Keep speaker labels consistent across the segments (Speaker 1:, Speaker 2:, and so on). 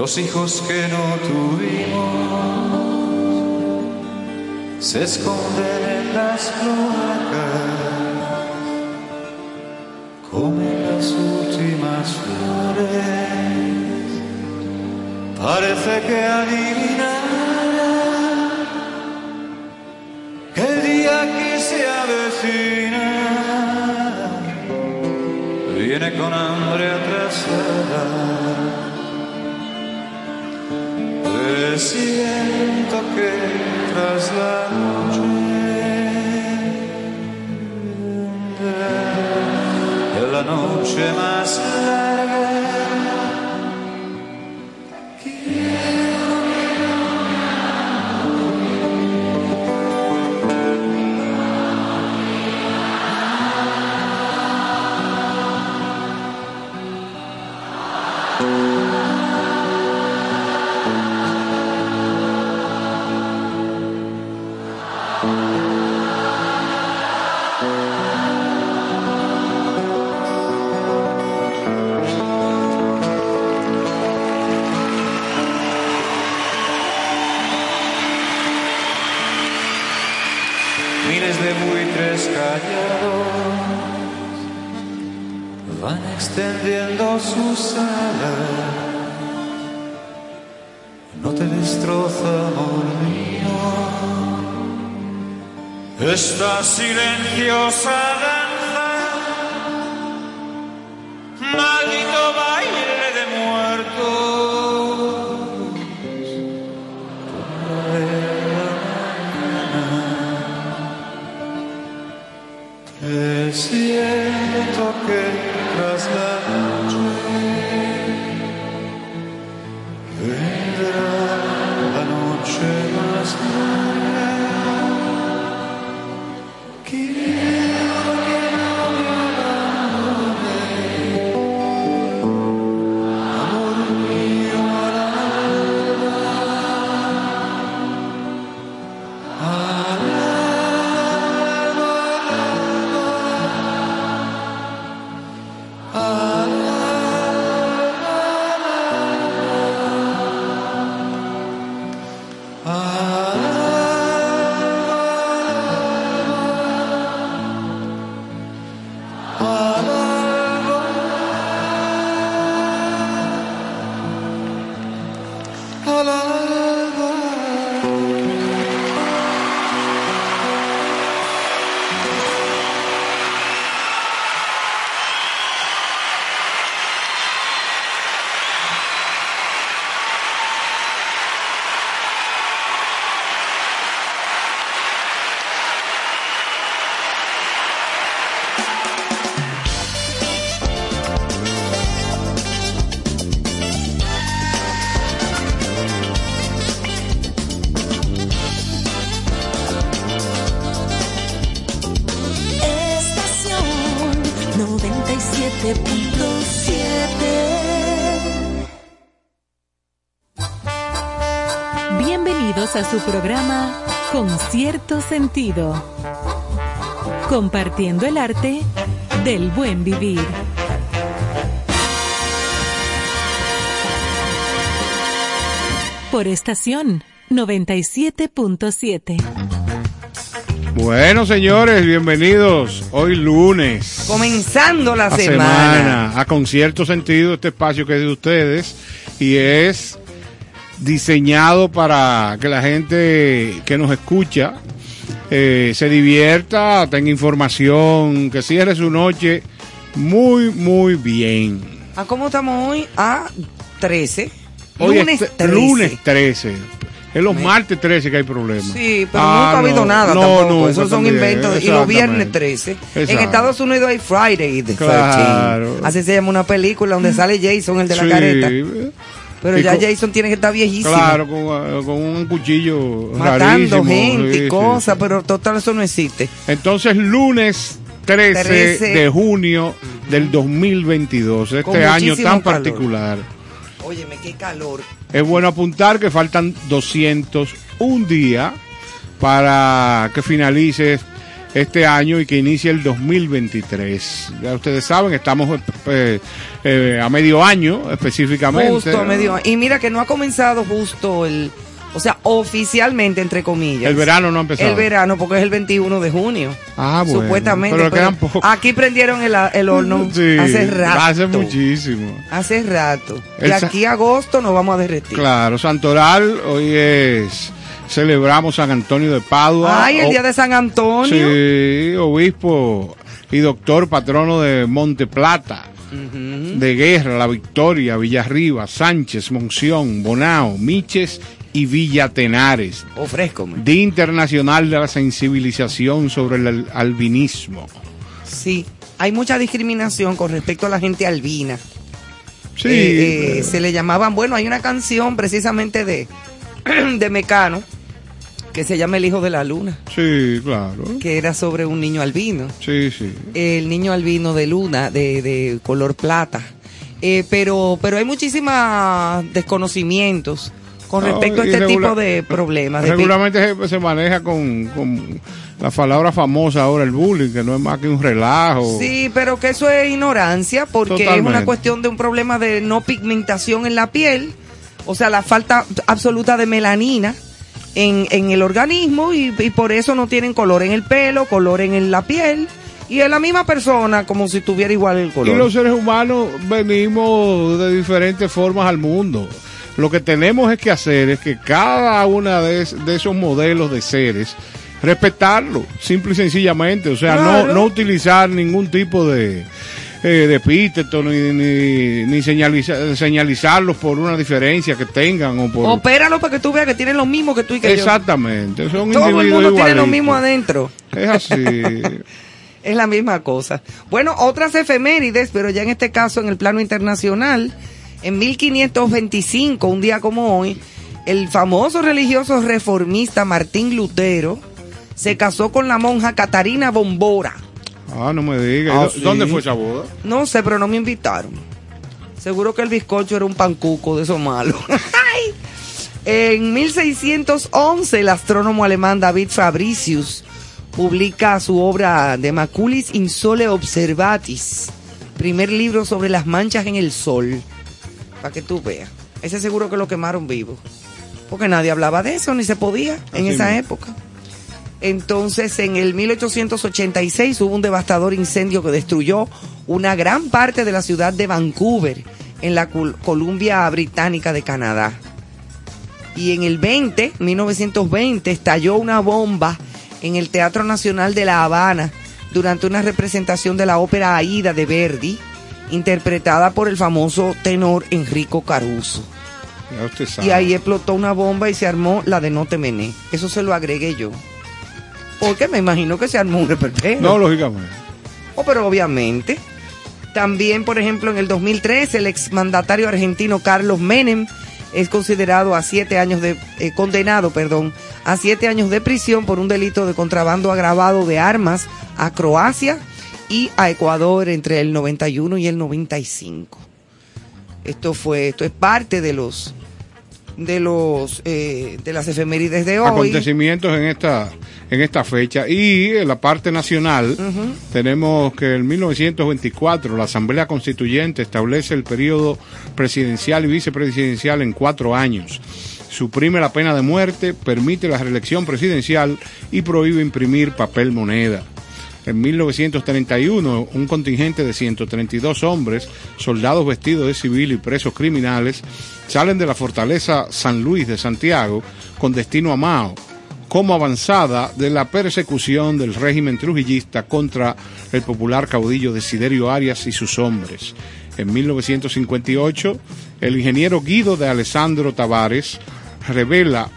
Speaker 1: los hijos que no tuvimos se esconden en las cloacas, comen las últimas flores, parece que adivinan silenciosa
Speaker 2: sentido. Compartiendo el arte del buen vivir. Por estación 97.7.
Speaker 3: Bueno, señores, bienvenidos. Hoy lunes.
Speaker 4: Comenzando la
Speaker 3: a
Speaker 4: semana.
Speaker 3: A concierto sentido, este espacio que es de ustedes y es diseñado para que la gente que nos escucha eh, se divierta, tenga información, que cierre su noche muy, muy bien.
Speaker 4: ¿A cómo estamos hoy? A 13.
Speaker 3: Hoy
Speaker 4: lunes
Speaker 3: es
Speaker 4: 13.
Speaker 3: lunes 13. Es los martes 13 que hay problemas.
Speaker 4: Sí, pero
Speaker 3: Ah,
Speaker 4: nunca ha habido
Speaker 3: no,
Speaker 4: nada
Speaker 3: no,
Speaker 4: tampoco.
Speaker 3: nunca
Speaker 4: Esos son
Speaker 3: también,
Speaker 4: inventos. Y los viernes 13. En
Speaker 3: Exacto.
Speaker 4: Estados Unidos hay Friday the 13.
Speaker 3: Claro.
Speaker 4: Así se llama una película donde sale Jason, el de la
Speaker 3: Sí.
Speaker 4: careta. Pero
Speaker 3: Y
Speaker 4: ya
Speaker 3: con-
Speaker 4: Jason tiene que estar viejísimo.
Speaker 3: Claro, con, eh, con un cuchillo
Speaker 4: Matando
Speaker 3: rarísimo,
Speaker 4: gente y
Speaker 3: sí,
Speaker 4: cosas,
Speaker 3: sí.
Speaker 4: pero total eso no existe.
Speaker 3: Entonces, lunes 13,
Speaker 4: 13.
Speaker 3: de junio del 2022, este
Speaker 4: Con
Speaker 3: año tan
Speaker 4: calor.
Speaker 3: particular.
Speaker 4: Óyeme, qué calor.
Speaker 3: Es bueno apuntar que faltan 201 días para que finalice este año y que inicie el 2023. Ya ustedes saben, estamos eh, eh, a medio año específicamente.
Speaker 4: Justo a medio año. Y mira que no ha comenzado justo el, o sea, oficialmente, entre comillas.
Speaker 3: El verano no ha empezado.
Speaker 4: El verano, porque es el 21 de junio.
Speaker 3: Ah, bueno.
Speaker 4: Supuestamente.
Speaker 3: Pero
Speaker 4: pero
Speaker 3: quedan pocos.
Speaker 4: aquí prendieron el, el horno
Speaker 3: Sí,
Speaker 4: hace rato.
Speaker 3: Hace muchísimo.
Speaker 4: Hace rato.
Speaker 3: El
Speaker 4: y aquí agosto nos vamos a derretir.
Speaker 3: Claro, Santoral, hoy es. Celebramos San Antonio de Padua.
Speaker 4: Ay, el
Speaker 3: O-
Speaker 4: día de San Antonio.
Speaker 3: Sí, obispo y doctor patrono de Monte Plata, de Guerra, La Victoria, Villarriba, Sánchez, Monción, Bonao, Miches y Villa Tenares. Día Internacional de la Sensibilización sobre el al- albinismo.
Speaker 4: Sí. Hay mucha discriminación con respecto a la gente albina.
Speaker 3: Sí,
Speaker 4: eh, eh, se le llamaban, bueno, hay una canción precisamente de, de Mecano que se llama El Hijo de la Luna,
Speaker 3: sí, claro.
Speaker 4: que era sobre un niño albino.
Speaker 3: Sí, sí.
Speaker 4: El niño albino de luna, de, de color plata. Eh, pero, pero hay muchísimos desconocimientos con
Speaker 3: No,
Speaker 4: respecto a este tipo de problemas. de
Speaker 3: Regularmente se, se maneja con, con la palabra famosa ahora, el bullying, que no es más que un relajo.
Speaker 4: Sí, pero que eso es ignorancia porque es una cuestión de un problema de no pigmentación en la piel, o sea, la falta absoluta de melanina en, en el organismo y, y por eso no tienen color en el pelo, color en la piel y es la misma persona como si tuviera igual el
Speaker 3: Y
Speaker 4: color.
Speaker 3: los seres humanos venimos de diferentes formas al mundo. Lo que tenemos es que hacer es que cada una de, es- de esos modelos de seres, respetarlo, simple y sencillamente. O sea,
Speaker 4: Claro.
Speaker 3: no, no utilizar ningún tipo de, eh, de epíteto ni, ni, ni señaliza- señalizarlos por una diferencia que tengan o por...
Speaker 4: Opéralo para que tú veas que tienen lo mismo que tú y que
Speaker 3: Exactamente, son
Speaker 4: yo. Todo el
Speaker 3: individuos
Speaker 4: mundo tiene lo mismo adentro.
Speaker 3: Es así.
Speaker 4: Es la misma cosa. Bueno, otras efemérides, pero ya en este caso en el plano internacional, en 1525, un día como hoy, el famoso religioso reformista Martín Lutero se casó con la monja Catarina Bombora.
Speaker 3: Ah, no me digas.
Speaker 4: Ah,
Speaker 3: ¿Y dó-
Speaker 4: sí.
Speaker 3: ¿Dónde fue esa boda?
Speaker 4: No sé, pero no me invitaron. Seguro que el bizcocho era un pancuco de esos malos. En 1611, el astrónomo alemán David Fabricius publica su obra De Maculis Insole Observatis, primer libro sobre las manchas en el sol. Para que tú veas. Ese seguro que lo quemaron vivo. Porque nadie hablaba de eso, ni se podía en esa
Speaker 3: mismo.
Speaker 4: época. Entonces, en el 1886 hubo un devastador incendio que destruyó una gran parte de la ciudad de Vancouver, en la Col- Columbia Británica de Canadá. Y en el 20, 1920, estalló una bomba en el Teatro Nacional de La Habana durante una representación de la ópera Aida de Verdi, interpretada por el famoso tenor Enrico Caruso. Y ahí explotó una bomba y se armó la de No te mené. Eso se lo agregué yo. Porque me imagino que se armó un reperpero.
Speaker 3: No, lógicamente.
Speaker 4: Oh, pero obviamente. También, por ejemplo, en el 2003, el exmandatario argentino Carlos Menem es considerado a siete años de, eh, condenado, perdón, a siete años de prisión por un delito de contrabando agravado de armas a Croacia y a Ecuador entre el 91 y el 95. Esto fue, esto es parte de los, de los, eh, de las efemérides de hoy.
Speaker 3: acontecimientos en esta en esta fecha. Y en la parte nacional tenemos que en 1924 la Asamblea Constituyente establece el periodo presidencial y vicepresidencial en cuatro años. Suprime la pena de muerte permite la reelección presidencial y prohíbe imprimir papel moneda. En 1931, un contingente de 132 hombres, soldados vestidos de civil y presos criminales, salen de la fortaleza San Luis de Santiago con destino a Mao, como avanzada de la persecución del régimen trujillista contra el popular caudillo Desiderio Arias y sus hombres. En 1958, el ingeniero Guido de Alessandro Tavares revela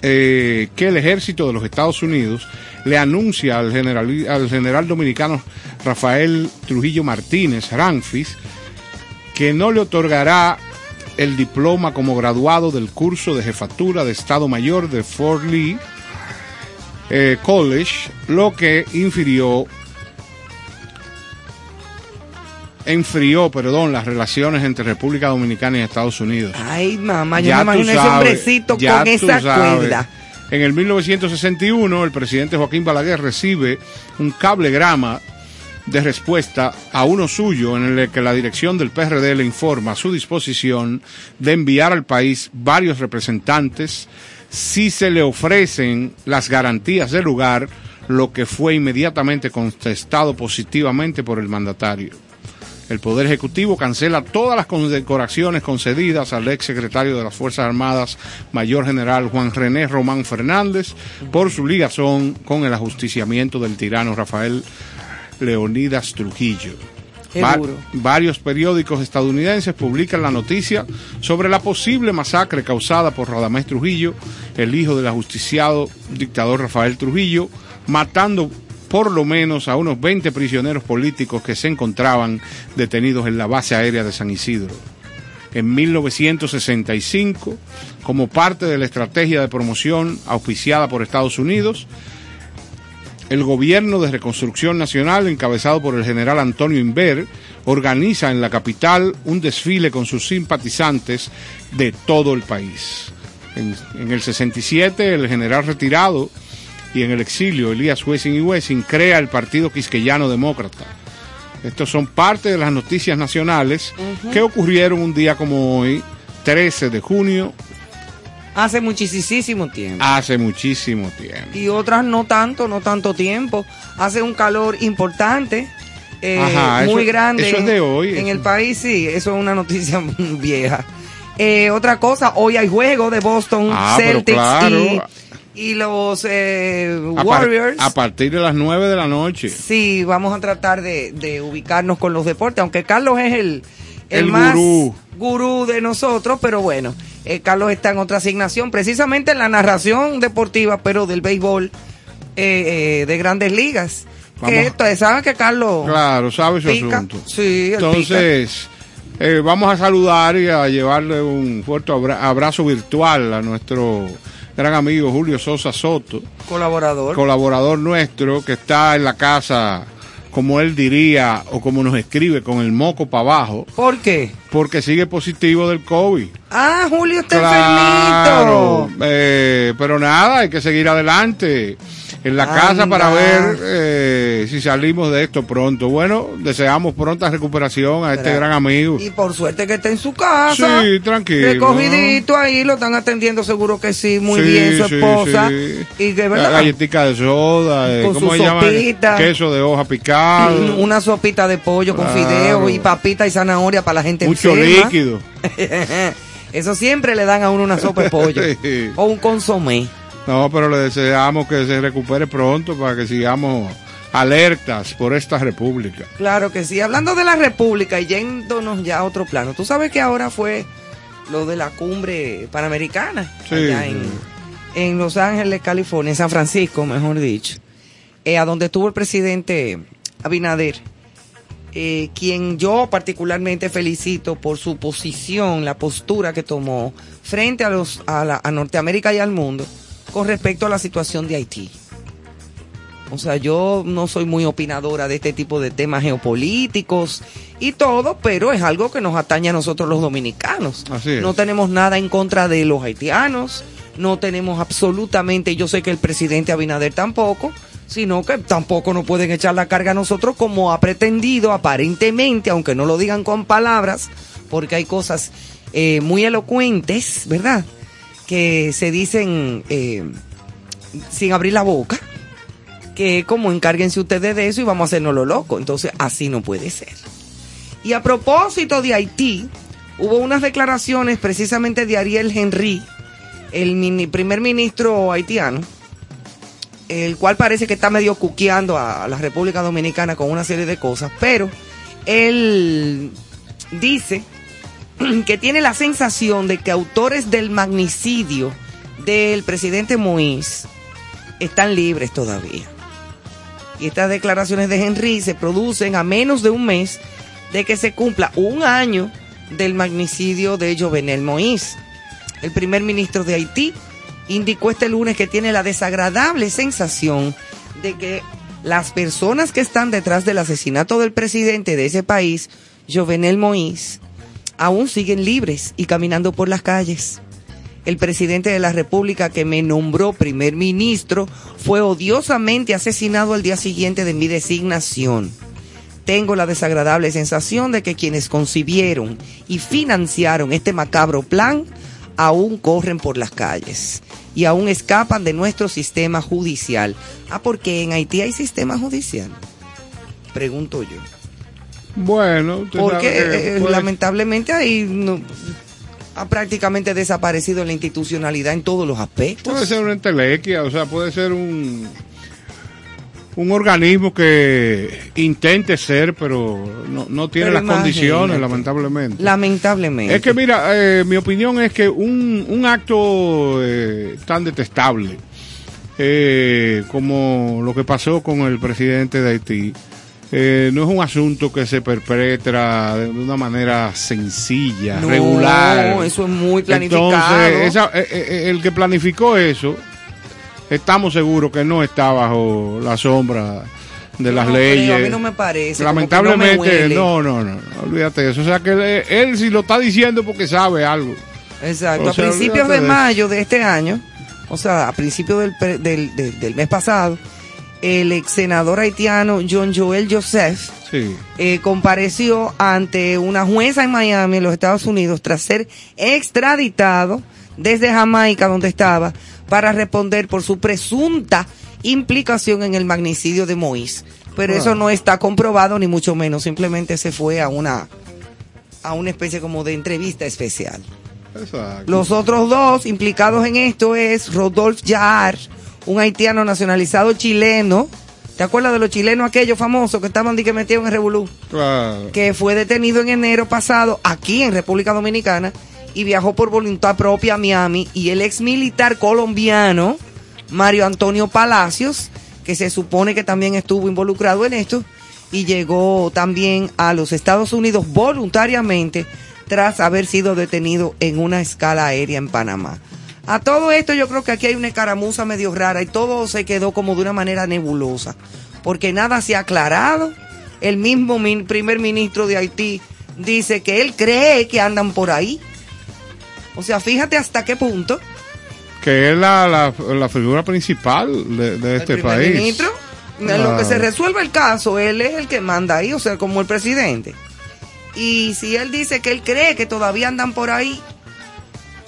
Speaker 3: eh, que el ejército de los Estados Unidos le anuncia al general, al general dominicano Rafael Trujillo Martínez Ranfis que no le otorgará el diploma como graduado del curso de jefatura de Estado Mayor de Fort Lee eh, College, lo que infirió enfrió, perdón, las relaciones entre República Dominicana y Estados Unidos.
Speaker 4: Ay, mamá, yo
Speaker 3: Ya
Speaker 4: me imagino ese
Speaker 3: sabes,
Speaker 4: hombrecito
Speaker 3: ya
Speaker 4: con esa
Speaker 3: sabes.
Speaker 4: cuerda.
Speaker 3: En el 1961, el presidente Joaquín Balaguer recibe un cablegrama de respuesta a uno suyo en el que la dirección del PRD le informa su disposición de enviar al país varios representantes si se le ofrecen las garantías del lugar, lo que fue inmediatamente contestado positivamente por el mandatario. El Poder Ejecutivo cancela todas las condecoraciones concedidas al ex secretario de las Fuerzas Armadas, Mayor General Juan René Román Fernández, por su ligazón con el ajusticiamiento del tirano Rafael Leonidas Trujillo. Va- varios periódicos estadounidenses publican la noticia sobre la posible masacre causada por Radamés Trujillo, el hijo del ajusticiado dictador Rafael Trujillo, matando por lo menos a unos 20 prisioneros políticos que se encontraban detenidos en la base aérea de San Isidro. En 1965, como parte de la estrategia de promoción auspiciada por Estados Unidos, el gobierno de reconstrucción nacional, encabezado por el general Antonio Inver, organiza en la capital un desfile con sus simpatizantes de todo el país. En, en el 67, el general retirado y en el exilio, Elías Wessing y Wessing, crea el Partido Quisqueyano Demócrata. Estos son parte de las noticias nacionales que ocurrieron un día como hoy, 13 de junio,
Speaker 4: Hace muchísimo tiempo.
Speaker 3: hace muchísimo tiempo.
Speaker 4: Y otras no tanto, no tanto tiempo. Hace un calor importante, eh,
Speaker 3: Ajá,
Speaker 4: muy
Speaker 3: eso-
Speaker 4: grande.
Speaker 3: eso es de hoy,
Speaker 4: En
Speaker 3: eso.
Speaker 4: el país, sí, eso es una noticia vieja. Eh, otra cosa, hoy hay juego de Boston
Speaker 3: Ah,
Speaker 4: Celtics
Speaker 3: claro.
Speaker 4: y, y los eh,
Speaker 3: A par-
Speaker 4: Warriors.
Speaker 3: a partir de las 9 de la noche.
Speaker 4: Sí, vamos a tratar de, de ubicarnos con los deportes, aunque Carlos es el, el,
Speaker 3: El
Speaker 4: más
Speaker 3: gurú.
Speaker 4: gurú de nosotros, pero bueno, eh, Carlos está en otra asignación, precisamente en la narración deportiva, pero del béisbol eh, eh, de grandes ligas. Que ustedes saben que Carlos
Speaker 3: Claro, sabe su
Speaker 4: pica.
Speaker 3: asunto.
Speaker 4: Sí.
Speaker 3: Entonces, vamos a saludar y a llevarle un fuerte abra- abrazo virtual a nuestro gran amigo Julio Sosa Soto,
Speaker 4: colaborador.
Speaker 3: colaborador nuestro que está en la casa, como él diría, o como nos escribe, con el moco para abajo,
Speaker 4: ¿Por qué?
Speaker 3: porque sigue positivo del COVID.
Speaker 4: Ah, Julio está
Speaker 3: Claro,
Speaker 4: enfermito.
Speaker 3: eh, pero nada, hay que seguir adelante en la casa para ver eh, si salimos de esto pronto. Bueno, deseamos pronta recuperación a este
Speaker 4: Gra-
Speaker 3: gran amigo.
Speaker 4: Y por suerte que está en su casa.
Speaker 3: Sí, tranquilo.
Speaker 4: Recogidito ahí, lo están atendiendo seguro que sí, muy
Speaker 3: Sí,
Speaker 4: bien su esposa.
Speaker 3: sí.
Speaker 4: Y que
Speaker 3: La
Speaker 4: verdad.
Speaker 3: Galletica de soda, eh,
Speaker 4: Con
Speaker 3: ¿cómo
Speaker 4: su
Speaker 3: se llama?
Speaker 4: sopita.
Speaker 3: Queso de hoja picado.
Speaker 4: Una sopita de pollo con fideo y papita y zanahoria para la gente
Speaker 3: Mucho
Speaker 4: enferma.
Speaker 3: líquido.
Speaker 4: Eso siempre le dan a uno una sopa de pollo. O un consomé.
Speaker 3: No, pero le deseamos que se recupere pronto para que sigamos alertas por esta república.
Speaker 4: Claro que sí. Hablando de la República y yéndonos ya a otro plano. Tú sabes que ahora fue lo de la cumbre panamericana.
Speaker 3: Sí,
Speaker 4: allá en, en Los Ángeles, California, en San Francisco, mejor dicho. eh, a donde estuvo el presidente Abinader. eh, quien yo particularmente felicito por su posición, la postura que tomó frente a los a, la- a Norteamérica y al mundo con respecto a la situación de Haití. O sea, yo no soy muy opinadora de este tipo de temas geopolíticos y todo, pero es algo que nos atañe a nosotros los dominicanos.
Speaker 3: Así es.
Speaker 4: No tenemos nada en contra de los haitianos, no tenemos absolutamente, yo sé que el presidente Abinader tampoco, sino que tampoco nos pueden echar la carga a nosotros como ha pretendido aparentemente, aunque no lo digan con palabras, porque hay cosas eh, muy elocuentes, ¿verdad? Que se dicen eh, sin abrir la boca que como encárguense ustedes de eso y vamos a hacernos lo loco. Entonces, así no puede ser. Y a propósito de Haití, hubo unas declaraciones precisamente de Ariel Henry, el mini- primer ministro haitiano, el cual parece que está medio cuqueando a la República Dominicana con una serie de cosas, pero él dice que tiene la sensación de que autores del magnicidio del presidente Moïse están libres todavía. Y estas declaraciones de Henry se producen a menos de un mes de que se cumpla un año del magnicidio de Jovenel Moïse. El primer ministro de Haití indicó este lunes que tiene la desagradable sensación de que las personas que están detrás del asesinato del presidente de ese país, Jovenel Moïse, aún siguen libres y caminando por las calles. el presidente de la República que me nombró primer ministro fue odiosamente asesinado al día siguiente de mi designación. Tengo la desagradable sensación de que quienes concibieron y financiaron este macabro plan aún corren por las calles y aún escapan de nuestro sistema judicial. Ah, porque en Haití hay sistema judicial. Pregunto yo.
Speaker 3: Bueno,
Speaker 4: Porque eh, lamentablemente ahí no- ha prácticamente desaparecido la institucionalidad en todos los aspectos.
Speaker 3: Puede ser una entelequia, o sea, puede ser un, un organismo que intente ser, pero no, no tiene
Speaker 4: Pero
Speaker 3: las condiciones, lamentablemente.
Speaker 4: Lamentablemente.
Speaker 3: Es que mira, eh, mi opinión es que un, un acto eh, tan detestable eh, como lo que pasó con el presidente de Haití, eh, no es un asunto que se perpetra de una manera sencilla,
Speaker 4: No,
Speaker 3: regular.
Speaker 4: eso es muy planificado.
Speaker 3: Entonces, esa- eh, eh, el que planificó eso, estamos seguros que no está bajo la sombra de las
Speaker 4: No
Speaker 3: leyes.
Speaker 4: a mí no me parece.
Speaker 3: Lamentablemente,
Speaker 4: no,
Speaker 3: no, no, no, no, olvídate de eso. O sea, que él, él si lo está diciendo porque sabe algo.
Speaker 4: Exacto.
Speaker 3: O sea,
Speaker 4: a principios de
Speaker 3: de
Speaker 4: mayo de este año, o sea, a principios del, del, del- del mes pasado, el ex senador haitiano John Joel Joseph
Speaker 3: Sí.
Speaker 4: eh, compareció ante una jueza en Miami, en los Estados Unidos, tras ser extraditado desde Jamaica, donde estaba, para responder por su presunta implicación en el magnicidio de Moïse. Pero eso
Speaker 3: Ah.
Speaker 4: no está comprobado, ni mucho menos, simplemente se fue a una, a una especie como de entrevista especial.
Speaker 3: Exacto.
Speaker 4: Los otros dos implicados en esto es Rodolphe Jaar, un haitiano nacionalizado chileno. ¿Te acuerdas de los chilenos aquellos famosos que estaban que metidos en Revolú?
Speaker 3: Claro.
Speaker 4: Que fue detenido en enero pasado aquí en República Dominicana y viajó por voluntad propia a Miami. Y el ex militar colombiano, Mario Antonio Palacios, que se supone que también estuvo involucrado en esto, y llegó también a los Estados Unidos voluntariamente tras haber sido detenido en una escala aérea en Panamá. A todo esto yo creo que aquí hay una escaramuza medio rara y todo se quedó como de una manera nebulosa, porque nada se ha aclarado. El mismo min- primer ministro de Haití dice que él cree que andan por ahí. O sea, fíjate hasta qué punto
Speaker 3: Que es la, la, la figura principal de, de este
Speaker 4: el primer
Speaker 3: país.
Speaker 4: ministro, en lo que
Speaker 3: Ah.
Speaker 4: se resuelve el caso, él es el que manda ahí, o sea, como el presidente. Y si él dice que él cree que todavía andan por ahí,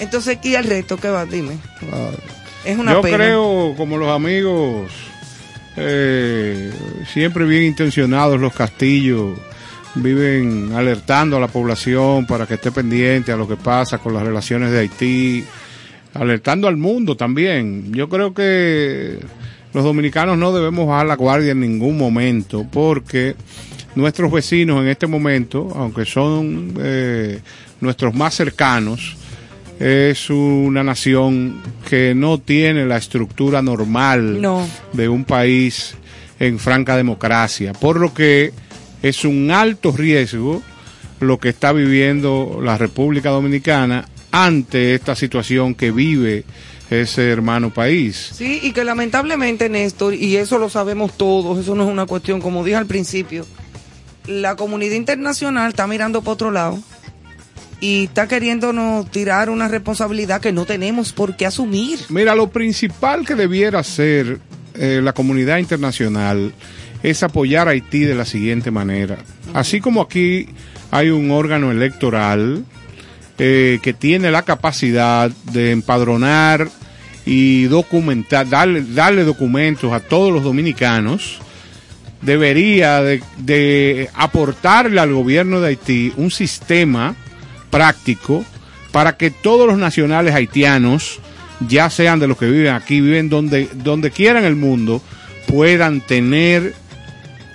Speaker 4: entonces aquí el resto que va, dime.
Speaker 3: Claro.
Speaker 4: Es una
Speaker 3: Yo
Speaker 4: pena.
Speaker 3: creo, como los amigos, eh, siempre bien intencionados, los castillos, viven alertando a la población para que esté pendiente a lo que pasa con las relaciones de Haití, alertando al mundo también. Yo creo que los dominicanos no debemos bajar la guardia en ningún momento porque nuestros vecinos en este momento, aunque son eh, nuestros más cercanos, es una nación que no tiene la estructura normal
Speaker 4: No.
Speaker 3: de un país en franca democracia, por lo que es un alto riesgo lo que está viviendo la República Dominicana ante esta situación que vive ese hermano país.
Speaker 4: Sí, y que lamentablemente, Néstor, y eso lo sabemos todos, eso no es una cuestión, como dije al principio, la comunidad internacional está mirando por otro lado y está queriéndonos tirar una responsabilidad que no tenemos por qué asumir.
Speaker 3: Mira, lo principal que debiera hacer eh, la comunidad internacional es apoyar a Haití de la siguiente manera. Así como aquí hay un órgano electoral eh, que tiene la capacidad de empadronar y documentar, darle, darle documentos a todos los dominicanos, debería de, de aportarle al gobierno de Haití un sistema práctico para que todos los nacionales haitianos, ya sean de los que viven aquí, viven donde, donde quiera en el mundo, puedan tener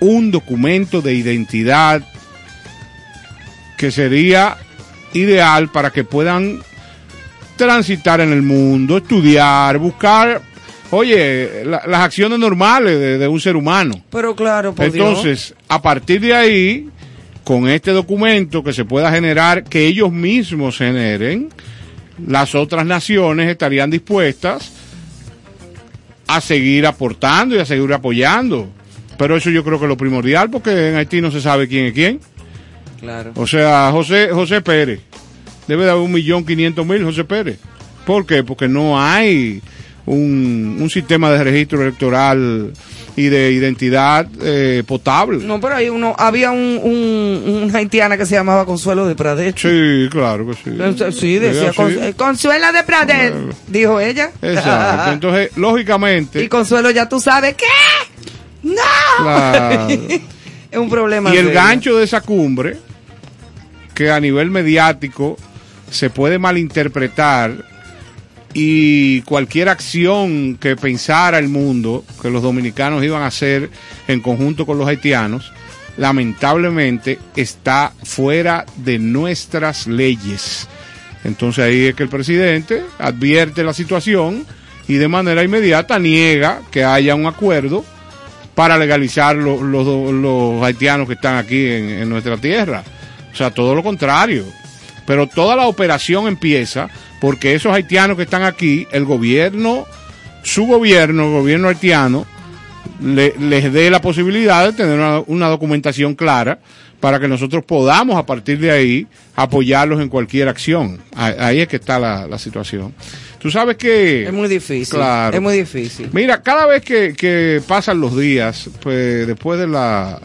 Speaker 3: un documento de identidad que sería ideal para que puedan transitar en el mundo, estudiar, buscar, oye, la- las acciones normales de, de un ser humano.
Speaker 4: Pero claro, por Dios.
Speaker 3: Entonces, a partir de ahí, con este documento que se pueda generar, que ellos mismos generen, las otras naciones estarían dispuestas a seguir aportando y a seguir apoyando. Pero eso yo creo que es lo primordial, porque en Haití no se sabe quién es quién.
Speaker 4: Claro.
Speaker 3: O sea, José, José Pérez. Debe de haber un millón quinientos mil José Pérez. ¿Por qué? Porque no hay un, un sistema de registro electoral y de identidad eh, potable.
Speaker 4: No, pero hay uno, había un, un, una haitiana que se llamaba Consuelo de Pradet.
Speaker 3: Sí, claro que sí.
Speaker 4: Sí, decía,
Speaker 3: Sí.
Speaker 4: Cons- eh, Consuelo de Pradet,
Speaker 3: Bueno.
Speaker 4: dijo ella.
Speaker 3: Exacto. Entonces, lógicamente,
Speaker 4: y Consuelo, ya tú sabes, ¿qué? ¡No!
Speaker 3: Claro.
Speaker 4: es un problema.
Speaker 3: y el gancho de esa cumbre, que a nivel mediático se puede malinterpretar y cualquier acción que pensara el mundo que los dominicanos iban a hacer en conjunto con los haitianos, lamentablemente está fuera de nuestras leyes. Entonces ahí es que el presidente advierte la situación y de manera inmediata niega que haya un acuerdo para legalizar lo- los, los haitianos que están aquí en, en nuestra tierra. O sea, todo lo contrario. Pero toda la operación empieza porque esos haitianos que están aquí, el gobierno, su gobierno, el gobierno haitiano, le- les dé la posibilidad de tener una, una documentación clara para que nosotros podamos a partir de ahí apoyarlos en cualquier acción. Ah- Ahí es que está la, la situación. Tú sabes que...
Speaker 4: Es muy difícil.
Speaker 3: Claro.
Speaker 4: Es muy difícil.
Speaker 3: Mira, cada vez que, que pasan los días, pues después de la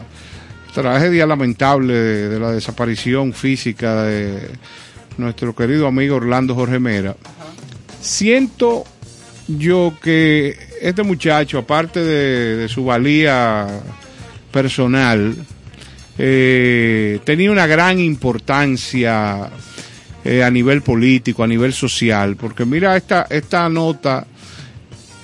Speaker 3: tragedia lamentable de, de la desaparición física de nuestro querido amigo Orlando Jorge Mera, siento yo que este muchacho, aparte de, su valía personal, eh, tenía una gran importancia eh, a nivel político, a nivel social, porque mira esta, esta nota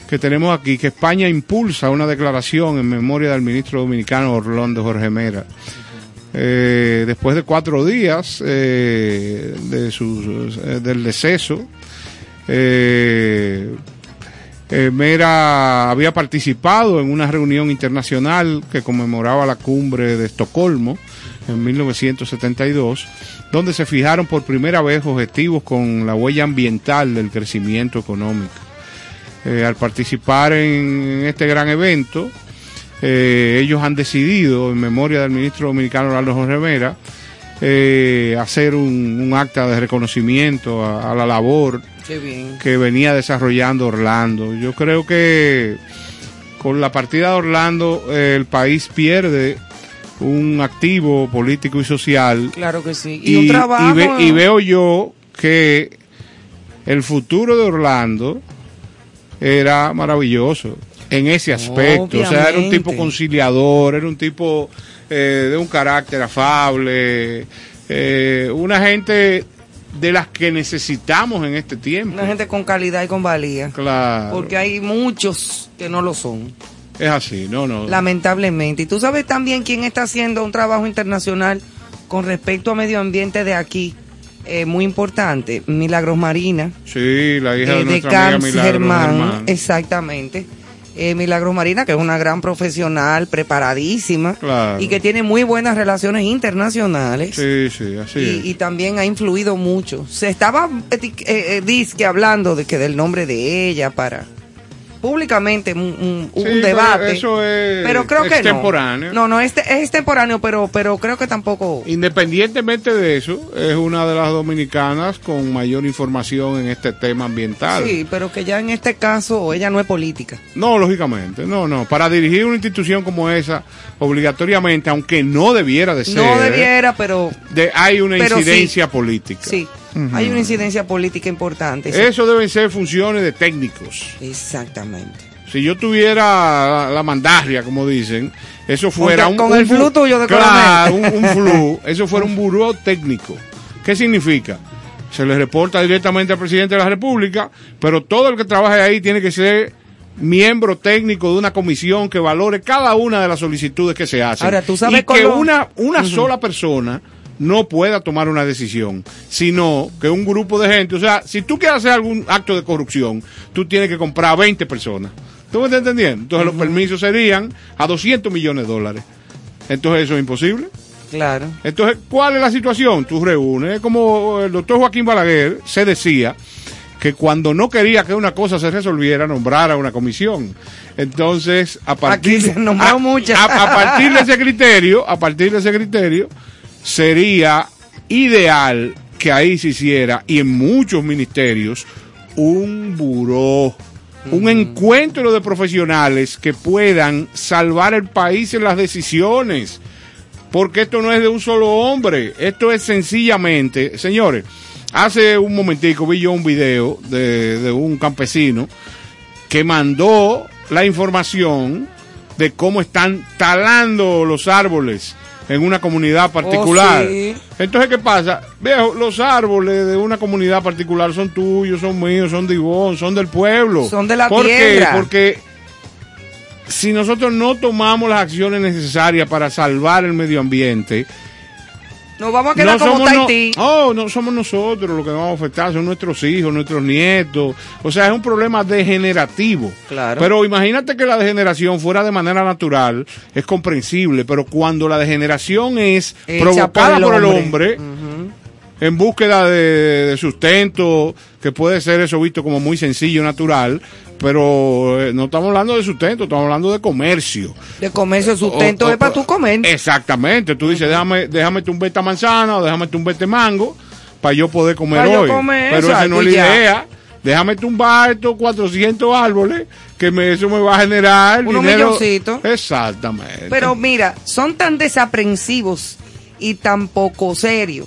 Speaker 3: que tenemos aquí, que España impulsa una declaración en memoria del ministro dominicano Orlando Jorge Mera. Eh, después de cuatro días eh, de su, eh, del deceso, eh, Mera había participado en una reunión internacional que conmemoraba la cumbre de Estocolmo en 1972, donde se fijaron por primera vez objetivos con la huella ambiental del crecimiento económico. Al participar en este gran evento, eh, ellos han decidido, en memoria del ministro dominicano Orlando Jorge Mera, eh, hacer un, un acta de reconocimiento a- a la labor
Speaker 4: bien.
Speaker 3: que venía desarrollando Orlando. Yo creo que con la partida de Orlando eh, el país pierde un activo político y social
Speaker 4: Claro que sí. Y, un trabajo.
Speaker 3: y ve- y veo yo que el futuro de Orlando era maravilloso en ese aspecto. O sea, era un tipo conciliador, era un tipo eh, de un carácter afable, eh, una gente de las que necesitamos en este tiempo.
Speaker 4: Una gente con calidad y con valía.
Speaker 3: Claro.
Speaker 4: Porque hay muchos que no lo son,
Speaker 3: Es así, no, no.
Speaker 4: lamentablemente. Y tú sabes también quién está haciendo un trabajo internacional con respecto a medio ambiente de aquí, eh, muy importante. Milagros Marina,
Speaker 3: Sí, la hija
Speaker 4: eh,
Speaker 3: de
Speaker 4: de
Speaker 3: nuestra amiga
Speaker 4: Camps
Speaker 3: Milagros
Speaker 4: Germán.
Speaker 3: Germán.
Speaker 4: Exactamente. Eh, Milagros Marina, que es una gran profesional, preparadísima,
Speaker 3: Claro.
Speaker 4: y que tiene muy buenas relaciones internacionales.
Speaker 3: Sí, sí, así
Speaker 4: y,
Speaker 3: es.
Speaker 4: y también ha influido mucho. Se estaba eh, eh, disque hablando de que del nombre de ella para públicamente un,
Speaker 3: Sí,
Speaker 4: debate.
Speaker 3: eso es
Speaker 4: pero creo que no.
Speaker 3: extemporáneo.
Speaker 4: No, no, este es extemporáneo, pero pero creo que tampoco.
Speaker 3: Independientemente de eso, es una de las dominicanas con mayor información en este tema ambiental.
Speaker 4: Sí, pero que ya en este caso ella no es política.
Speaker 3: No, lógicamente, no, no. Para dirigir una institución como esa, obligatoriamente, aunque no debiera de ser,
Speaker 4: No debiera, pero
Speaker 3: de- hay una
Speaker 4: sí.
Speaker 3: incidencia política.
Speaker 4: sí, hay una incidencia política importante. sí.
Speaker 3: Eso deben ser funciones de técnicos.
Speaker 4: Exactamente.
Speaker 3: Si yo tuviera la, la mandarria, como dicen, eso fuera
Speaker 4: Con-
Speaker 3: un...
Speaker 4: con
Speaker 3: un
Speaker 4: el flu tuyo de
Speaker 3: Claro, un, un flu. Eso fuera un buró técnico. ¿Qué significa? Se le reporta directamente al presidente de la República, pero todo el que trabaje ahí tiene que ser miembro técnico de una comisión que valore cada una de las solicitudes que se hacen.
Speaker 4: Ahora, tú sabes
Speaker 3: y que una, una sola persona no pueda tomar una decisión, sino que un grupo de gente, o sea, si tú quieres hacer algún acto de corrupción, tú tienes que comprar a 20 personas. ¿Tú me estás entendiendo? Entonces los permisos serían a 200 millones de dólares. Entonces eso es imposible.
Speaker 4: Claro.
Speaker 3: Entonces, ¿cuál es la situación? Tú reúnes, es como el doctor Joaquín Balaguer se decía que cuando no quería que una cosa se resolviera, nombrara una comisión. Entonces, a partir,
Speaker 4: Aquí se nombró
Speaker 3: a-
Speaker 4: muchas.
Speaker 3: a, a partir de ese criterio, a partir de ese criterio, sería ideal que ahí se hiciera, y en muchos ministerios, un buró, un encuentro de profesionales que puedan salvar el país en las decisiones. Porque esto no es de un solo hombre, esto es sencillamente, señores, hace un momentico vi yo un video de, de un campesino que mandó la información de cómo están talando los árboles en una comunidad particular.
Speaker 4: Oh, sí.
Speaker 3: Entonces, ¿qué pasa? Viejo, los árboles de una comunidad particular son tuyos, son míos, son de Ivonne, son del pueblo.
Speaker 4: Son de la
Speaker 3: ¿Por qué?
Speaker 4: tierra.
Speaker 3: Porque si nosotros no tomamos las acciones necesarias para salvar el medio ambiente,
Speaker 4: Nos vamos a quedar
Speaker 3: no
Speaker 4: como
Speaker 3: somos, no-
Speaker 4: Tahití.
Speaker 3: oh, no somos nosotros los que vamos a afectar, son nuestros hijos, nuestros nietos. O sea, es un problema degenerativo.
Speaker 4: Claro.
Speaker 3: Pero imagínate que la degeneración fuera de manera natural, es comprensible, pero cuando la degeneración es
Speaker 4: Hecha
Speaker 3: provocada por el
Speaker 4: hombre.
Speaker 3: hombre, en búsqueda de, de sustento, que puede ser eso visto como muy sencillo, natural, pero eh, no estamos hablando de sustento, estamos hablando de comercio.
Speaker 4: De comercio, sustento
Speaker 3: O- o-
Speaker 4: es para tu comer.
Speaker 3: Exactamente, tú dices, déjame, déjame tumbarte manzana o déjame tumbarte mango para yo poder comer hoy.
Speaker 4: comer,
Speaker 3: Pero esa no es la idea. Déjame tumbar estos 400 árboles que me, eso me va a generar
Speaker 4: Unos
Speaker 3: dinero.
Speaker 4: milloncitos.
Speaker 3: Exactamente.
Speaker 4: Pero mira, son tan desaprensivos y tan poco serios,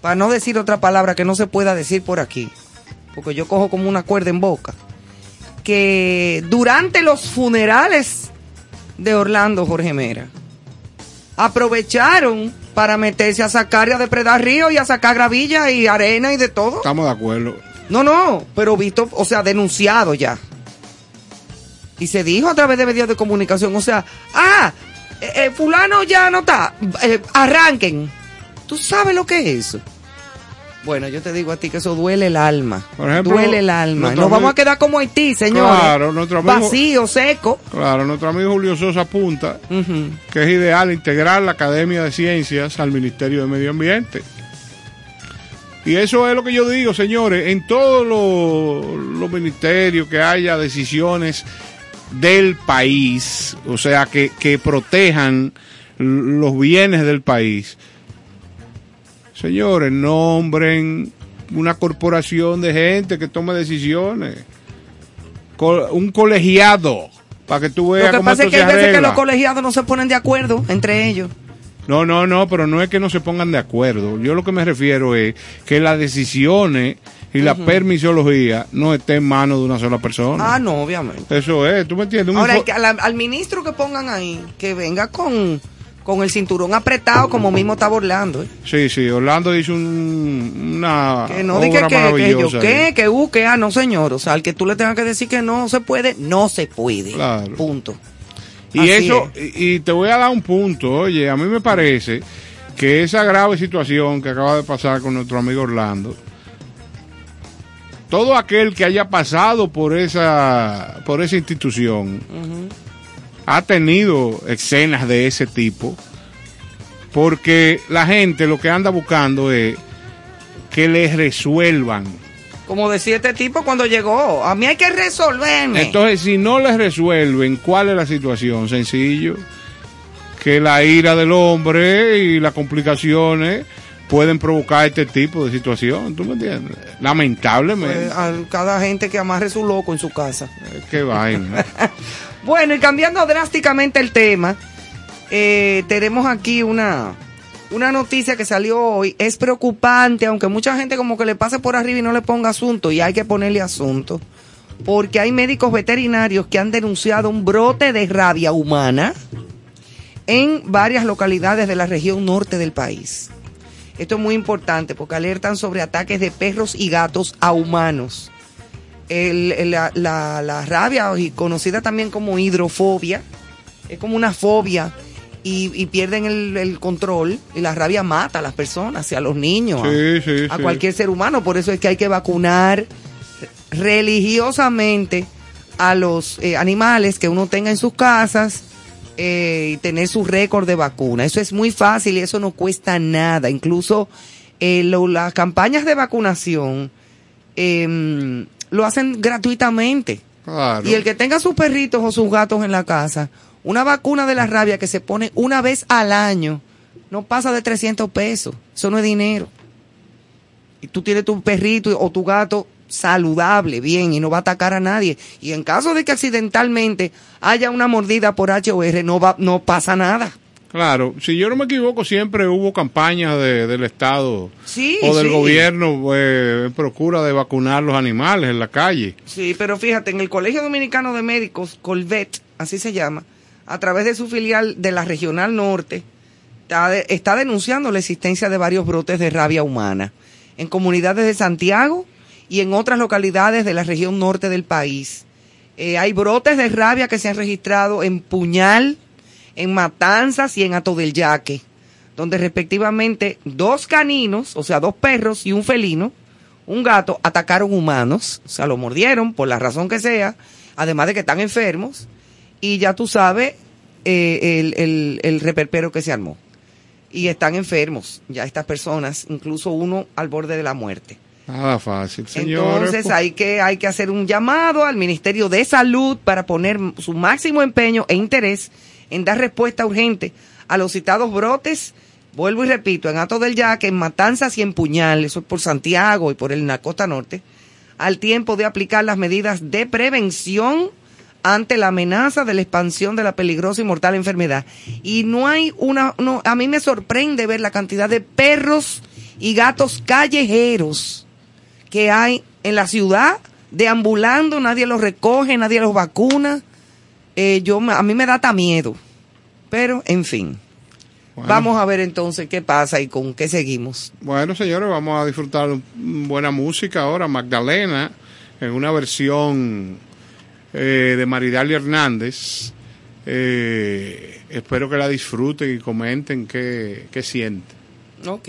Speaker 4: para no decir otra palabra que no se pueda decir por aquí, porque yo cojo como una cuerda en boca, que durante los funerales de Orlando Jorge Mera, aprovecharon para meterse a sacar y a depredar ríos y a sacar gravilla y arena y de todo.
Speaker 3: Estamos de acuerdo.
Speaker 4: No, no, pero visto, o sea, denunciado ya. Y se dijo a través de medios de comunicación, o sea, ah, eh, eh, fulano ya no está, eh, arranquen. ¿Tú sabes lo que es eso? Bueno, yo te digo a ti que eso duele el alma.
Speaker 3: Por ejemplo,
Speaker 4: duele el alma. Nos vamos a quedar como Haití, señores.
Speaker 3: Claro, nuestro amigo-
Speaker 4: Vacío, seco.
Speaker 3: Claro, nuestro amigo Julio Sosa apunta que es ideal integrar la Academia de Ciencias al Ministerio de Medio Ambiente. Y eso es lo que yo digo, señores, en todos los, ministerios que haya decisiones del país, o sea, que, que protejan los bienes del país. Señores, nombren una corporación de gente que tome decisiones. Un colegiado, para que tú
Speaker 4: Lo
Speaker 3: veas
Speaker 4: que
Speaker 3: cómo
Speaker 4: pasa es que hay veces que los colegiados no se ponen de acuerdo entre ellos.
Speaker 3: No, no, no, pero no es que no se pongan de acuerdo. Yo lo que me refiero es que las decisiones y la permisología no estén en manos de una sola persona.
Speaker 4: Ah, no, obviamente.
Speaker 3: Eso es, ¿tú me entiendes? Un
Speaker 4: Ahora, que- al ministro que pongan ahí, que venga con, con el cinturón apretado como mismo estaba Orlando. ¿eh?
Speaker 3: Sí, sí, Orlando hizo un- una
Speaker 4: Que no
Speaker 3: obra
Speaker 4: que, que yo
Speaker 3: ahí.
Speaker 4: que uh, que ah, no señor. O sea, al que tú le tengas que decir que no se puede, no se puede.
Speaker 3: Claro.
Speaker 4: Punto.
Speaker 3: Y
Speaker 4: Así
Speaker 3: eso, y, y te voy a dar un punto, oye, a mí me parece que esa grave situación que acaba de pasar con nuestro amigo Orlando, todo aquel que haya pasado por esa, por esa institución, ha tenido escenas de ese tipo, porque la gente lo que anda buscando es que les resuelvan.
Speaker 4: Como decía este tipo cuando llegó, a mí hay que resolverme.
Speaker 3: Entonces, si no les resuelven, ¿cuál es la situación? Sencillo, que la ira del hombre y las complicaciones pueden provocar este tipo de situación, ¿tú me entiendes? Lamentablemente.
Speaker 4: Pues, a cada gente que amarre su loco en su casa.
Speaker 3: Qué vaina.
Speaker 4: Bueno, y cambiando drásticamente el tema, eh, tenemos aquí una, una noticia que salió hoy. Es preocupante, aunque mucha gente como que le pase por arriba y no le ponga asunto, y hay que ponerle asunto, porque hay médicos veterinarios que han denunciado un brote de rabia humana en varias localidades de la región norte del país. Esto es muy importante porque alertan sobre ataques de perros y gatos a humanos el- el- la, la- la rabia, conocida también como hidrofobia, es como una fobia y, y pierden el, el control y la rabia mata a las personas, y a los niños, a-
Speaker 3: Sí, sí,
Speaker 4: a,
Speaker 3: sí.
Speaker 4: cualquier ser humano. Por eso es que hay que vacunar religiosamente a los eh, animales que uno tenga en sus casas eh, y tener su récord de vacuna. Eso es muy fácil y eso no cuesta nada. Incluso eh, lo- las campañas de vacunación em, lo hacen gratuitamente.
Speaker 3: Claro.
Speaker 4: Y el que tenga sus perritos o sus gatos en la casa, una vacuna de la rabia que se pone una vez al año, no pasa de 300 pesos. Eso no es dinero. Y tú tienes tu perrito o tu gato saludable, bien, y no va a atacar a nadie. Y en caso de que accidentalmente haya una mordida por HOR, no, va, no pasa nada.
Speaker 3: Claro, si yo no me equivoco, siempre hubo campañas de, del Estado
Speaker 4: Sí,
Speaker 3: o del
Speaker 4: sí.
Speaker 3: gobierno eh, en procura de vacunar los animales en la calle.
Speaker 4: Sí, pero fíjate, en el Colegio Dominicano de Médicos, Colvet, así se llama, a través de su filial de la Regional Norte, está, de- está denunciando la existencia de varios brotes de rabia humana en comunidades de Santiago y en otras localidades de la región norte del país. Eh, hay brotes de rabia que se han registrado en Puñal, en Matanzas y en Ato del Yaque, donde respectivamente dos caninos, o sea, dos perros y un felino, un gato, atacaron humanos, o sea, lo mordieron por la razón que sea, además de que están enfermos, y ya tú sabes eh, el, el, el reperpero que se armó. Y están enfermos, ya estas personas, incluso uno al borde de la muerte.
Speaker 3: Nada fácil, señores.
Speaker 4: Entonces
Speaker 3: pues.
Speaker 4: hay que, hay que hacer un llamado al Ministerio de Salud para poner su máximo empeño e interés en dar respuesta urgente a los citados brotes. Vuelvo y repito, en Ato del Yaque, en Matanzas y en Puñal, eso es por Santiago y por el la costa norte, al tiempo de aplicar las medidas de prevención ante la amenaza de la expansión de la peligrosa y mortal enfermedad. Y no hay una, no, a mí me sorprende ver la cantidad de perros y gatos callejeros que hay en la ciudad deambulando, nadie los recoge, nadie los vacuna. Eh, yo, a mí me da miedo. Pero, en fin.
Speaker 3: Bueno.
Speaker 4: Vamos a ver entonces qué pasa y con qué seguimos.
Speaker 3: Bueno, señores, vamos a disfrutar buena música ahora. Magdalena, en una versión eh, de Maridalia Hernández. Eh, espero que la disfruten y comenten qué, qué sienten.
Speaker 4: Ok.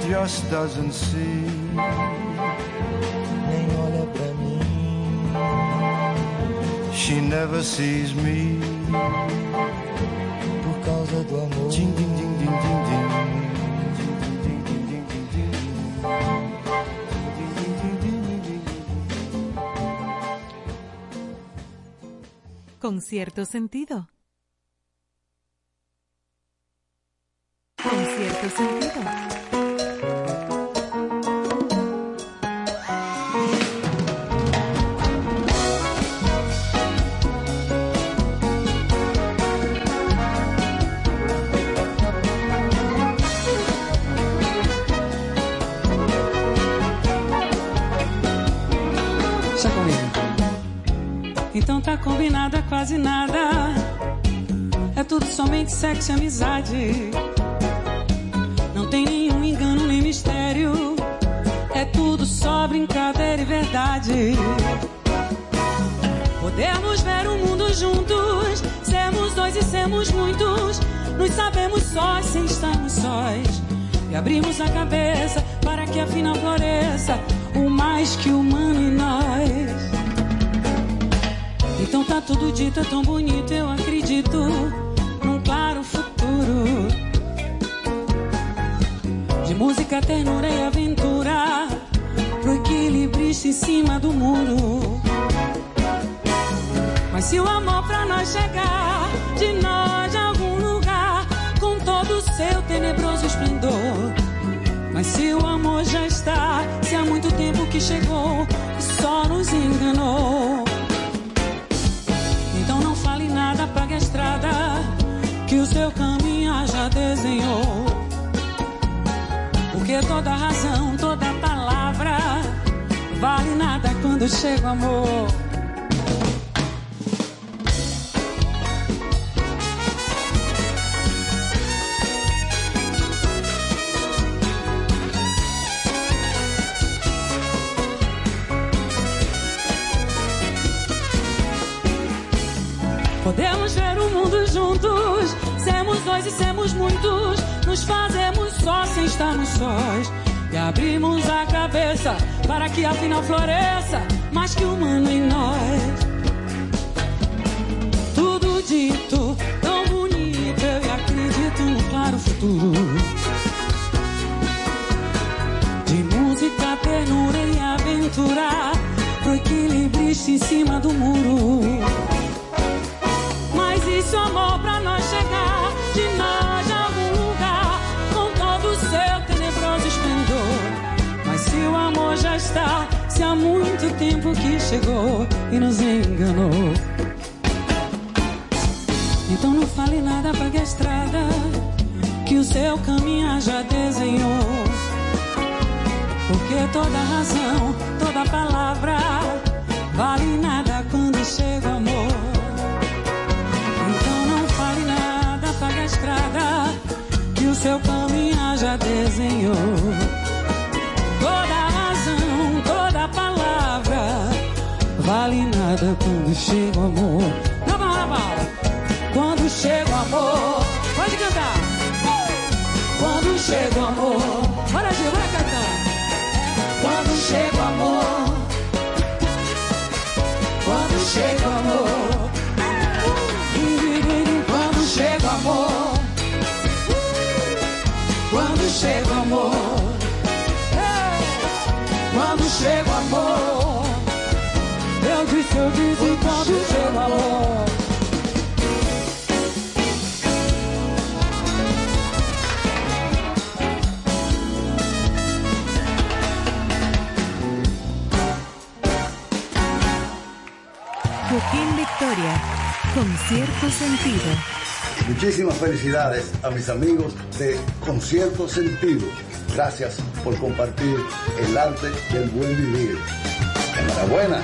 Speaker 5: just doesn't see.
Speaker 6: nem olha pra mim.
Speaker 5: She never sees me.
Speaker 6: Por causa do amor,
Speaker 2: cierto sentido. Con cierto sentido.
Speaker 7: Então tá combinado, é quase nada. É tudo somente sexo e amizade. Não tem nenhum engano nem mistério. É tudo só brincadeira e verdade. Podemos ver o mundo juntos, sermos dois e sermos muitos. Nos sabemos sós sem estarmos sós. E abrimos a cabeça para que afinal floresça o mais que humano em nós. Então tá tudo dito, é tão bonito, eu acredito num claro futuro. De música, ternura e aventura, pro equilibrista em cima do muro. Mas se o amor pra nós chegar de nós a algum lugar, com todo o seu tenebroso esplendor. Mas se o amor já está, se há muito tempo que chegou e só nos enganou. Estrada que o seu caminho já desenhou. Porque toda razão, toda palavra vale nada quando chega o amor. Estarmos sós. E abrimos a cabeça para que afinal floresça mais que humano em nós. Tudo dito, tão bonito, eu acredito no claro futuro. De música, ternura e aventura, pro equilibrista em cima do muro. Mas isso amor pra nós chegar está, se há muito tempo que chegou e nos enganou. Então não fale nada, pague a estrada que o seu caminho já desenhou. Porque toda razão, toda palavra vale nada quando chega o amor. Então não fale nada, pague a estrada que o seu caminho já desenhou. Vale nada quando chega o amor. Não, não, não. Quando chega o amor, pode cantar. Quando chega o amor, bora Gil, vai cantando. Quando chega o amor, quando chega o amor, quando chega o amor, quando chega o amor, quando chega o amor, eu disse, eu disse, quando chega o amor.
Speaker 2: Joaquín Victoria, con cierto sentido.
Speaker 8: Muchísimas felicidades a mis amigos de Concierto Sentido. Gracias por compartir el arte del buen vivir. Enhorabuena,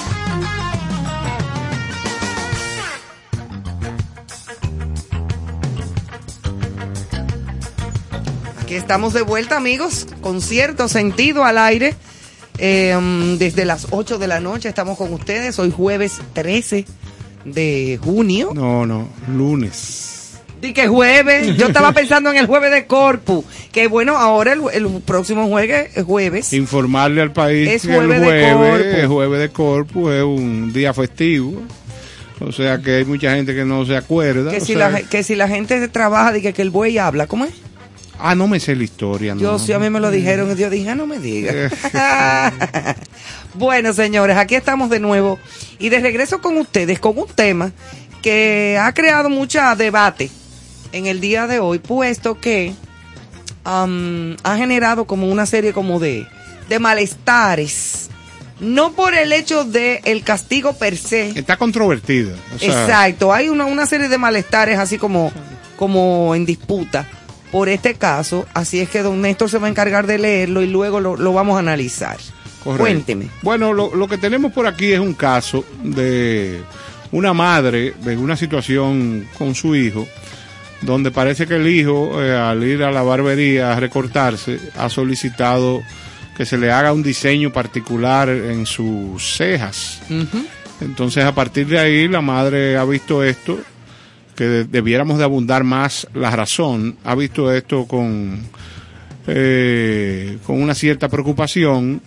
Speaker 4: Aquí estamos de vuelta, amigos, con cierto sentido al aire. Eh, um, desde las 8 de la noche estamos con ustedes. Hoy jueves 13 de junio.
Speaker 3: No, no, lunes.
Speaker 4: Di que jueves. Yo estaba pensando en el jueves de Corpus. Que bueno, ahora el, el próximo jueves, jueves.
Speaker 3: Informarle al país
Speaker 4: Es
Speaker 3: que el
Speaker 4: jueves de
Speaker 3: jueves,
Speaker 4: Corpus.
Speaker 3: el jueves de Corpus es un día festivo. O sea que hay mucha gente que no se acuerda.
Speaker 4: Que si,
Speaker 3: sea-
Speaker 4: la, que si la gente trabaja, di que, que el buey habla. ¿Cómo es?
Speaker 3: Ah, no me sé la historia.
Speaker 4: Yo
Speaker 3: no.
Speaker 4: sí, a mí me lo dijeron y yo dije, ah, no me diga. bueno, señores, aquí estamos de nuevo y de regreso con ustedes con un tema que ha creado mucha debate en el día de hoy, puesto que am, ha generado como una serie como de, de malestares. No por el hecho de el castigo per se,
Speaker 3: Está controvertida. o sea,
Speaker 4: Exacto, hay una, una serie de malestares así como, como en disputa por este caso, así es que don Néstor se va a encargar de leerlo y luego lo, lo vamos a analizar.
Speaker 3: Correcto.
Speaker 4: Cuénteme.
Speaker 3: Bueno, lo, lo que tenemos por aquí es un caso de una madre en una situación con su hijo, donde parece que el hijo, eh, al ir a la barbería a recortarse, ha solicitado que se le haga un diseño particular en sus cejas. Entonces, a partir de ahí, la madre ha visto esto, que de- debiéramos de abundar más la razón, ha visto esto con, eh, con una cierta preocupación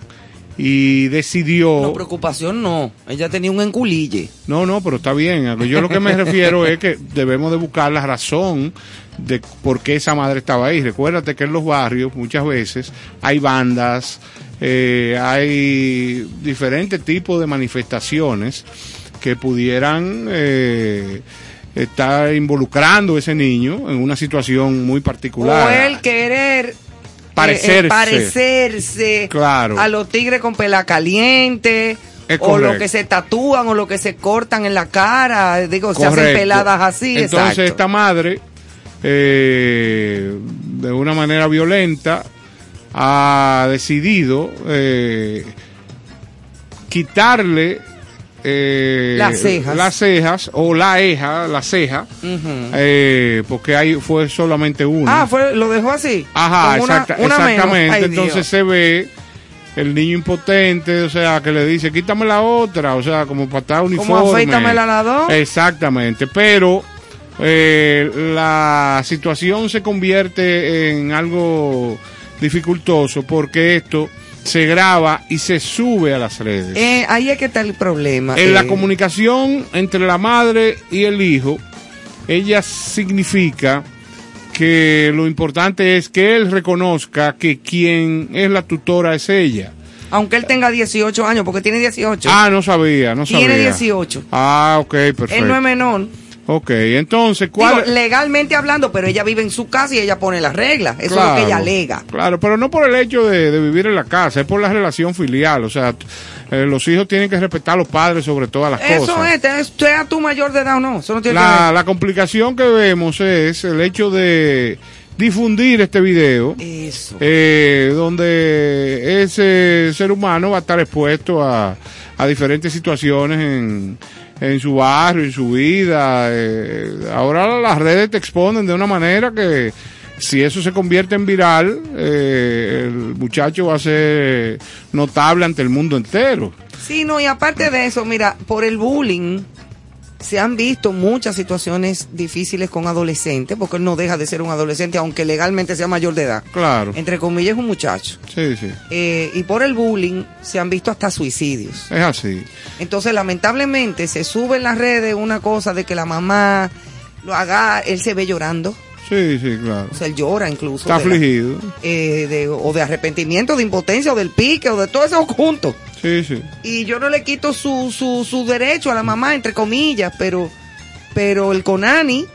Speaker 3: y decidió...
Speaker 4: No, preocupación no, ella tenía un enculille.
Speaker 3: No, no, pero está bien. Yo lo que me refiero es que debemos de buscar la razón de por qué esa madre estaba ahí. Recuérdate que en los barrios muchas veces hay bandas, eh, hay diferentes tipos de manifestaciones que pudieran eh, estar involucrando a ese niño en una situación muy particular.
Speaker 4: O el querer
Speaker 3: Parecerse.
Speaker 4: eh, parecerse
Speaker 3: Claro.
Speaker 4: a los tigres con pela caliente.
Speaker 3: Es
Speaker 4: o lo que se tatúan o lo que se cortan en la cara, digo, se hacen peladas así,
Speaker 3: Entonces
Speaker 4: exacto.
Speaker 3: esta madre, eh, de una manera violenta, ha decidido eh, quitarle eh,
Speaker 4: Las cejas.
Speaker 3: las cejas o la eja, la ceja, eh, porque ahí fue solamente una.
Speaker 4: Ah, fue, lo dejó así.
Speaker 3: Ajá,
Speaker 4: una- una
Speaker 3: exactamente.
Speaker 4: Ay,
Speaker 3: Entonces
Speaker 4: Dios.
Speaker 3: se ve el niño impotente, o sea, que le dice, quítame la otra, o sea, como para estar uniforme.
Speaker 4: afeítamela las dos.
Speaker 3: Exactamente, pero eh, la situación se convierte en algo dificultoso porque esto se graba y se sube a las redes.
Speaker 4: Eh, ahí es que está el problema.
Speaker 3: En la
Speaker 4: Eh,
Speaker 3: comunicación entre la madre y el hijo, ella significa que lo importante es que él reconozca que quien es la tutora es ella.
Speaker 4: Aunque él tenga 18 años, porque tiene 18.
Speaker 3: Ah, no sabía, no sabía.
Speaker 4: Tiene 18.
Speaker 3: Ah, ok, perfecto.
Speaker 4: Él no es menor.
Speaker 3: Ok, entonces, ¿cuál?
Speaker 4: Digo, legalmente hablando, pero ella vive en su casa y ella pone las reglas. Eso es lo que ella alega.
Speaker 3: Claro, pero no por el hecho de, de vivir en la casa, es por la relación filial. O sea, eh, los hijos tienen que respetar a los padres sobre todas las
Speaker 4: Eso
Speaker 3: cosas.
Speaker 4: es, te- sea tu mayor de edad o no. Eso no tiene que
Speaker 3: La,
Speaker 4: ver.
Speaker 3: la complicación que vemos es el hecho de difundir este video,
Speaker 4: Eso.
Speaker 3: eh, donde ese ser humano va a estar expuesto a, a diferentes situaciones en, en su barrio, en su vida. eh, ahora las redes te exponen de una manera que si eso se convierte en viral, eh, el muchacho va a ser notable ante el mundo entero.
Speaker 4: Sí, no, y aparte de eso, mira, por el bullying se han visto muchas situaciones difíciles con adolescentes, porque él no deja de ser un adolescente, aunque legalmente sea mayor de edad.
Speaker 3: Claro.
Speaker 4: Entre comillas, es un muchacho.
Speaker 3: Sí, sí.
Speaker 4: Eh, y por el bullying se han visto hasta suicidios.
Speaker 3: Es así.
Speaker 4: Entonces, lamentablemente, se sube en las redes una cosa de que la mamá lo haga, él se ve llorando.
Speaker 3: Sí, sí, claro.
Speaker 4: O sea, él llora incluso.
Speaker 3: Está
Speaker 4: la-
Speaker 3: afligido.
Speaker 4: eh, de- o de arrepentimiento, de impotencia, o del pique, o de todo eso junto.
Speaker 3: Sí, sí.
Speaker 4: Y yo no le quito su, su, su derecho a la mamá, entre comillas, pero, pero el Conani,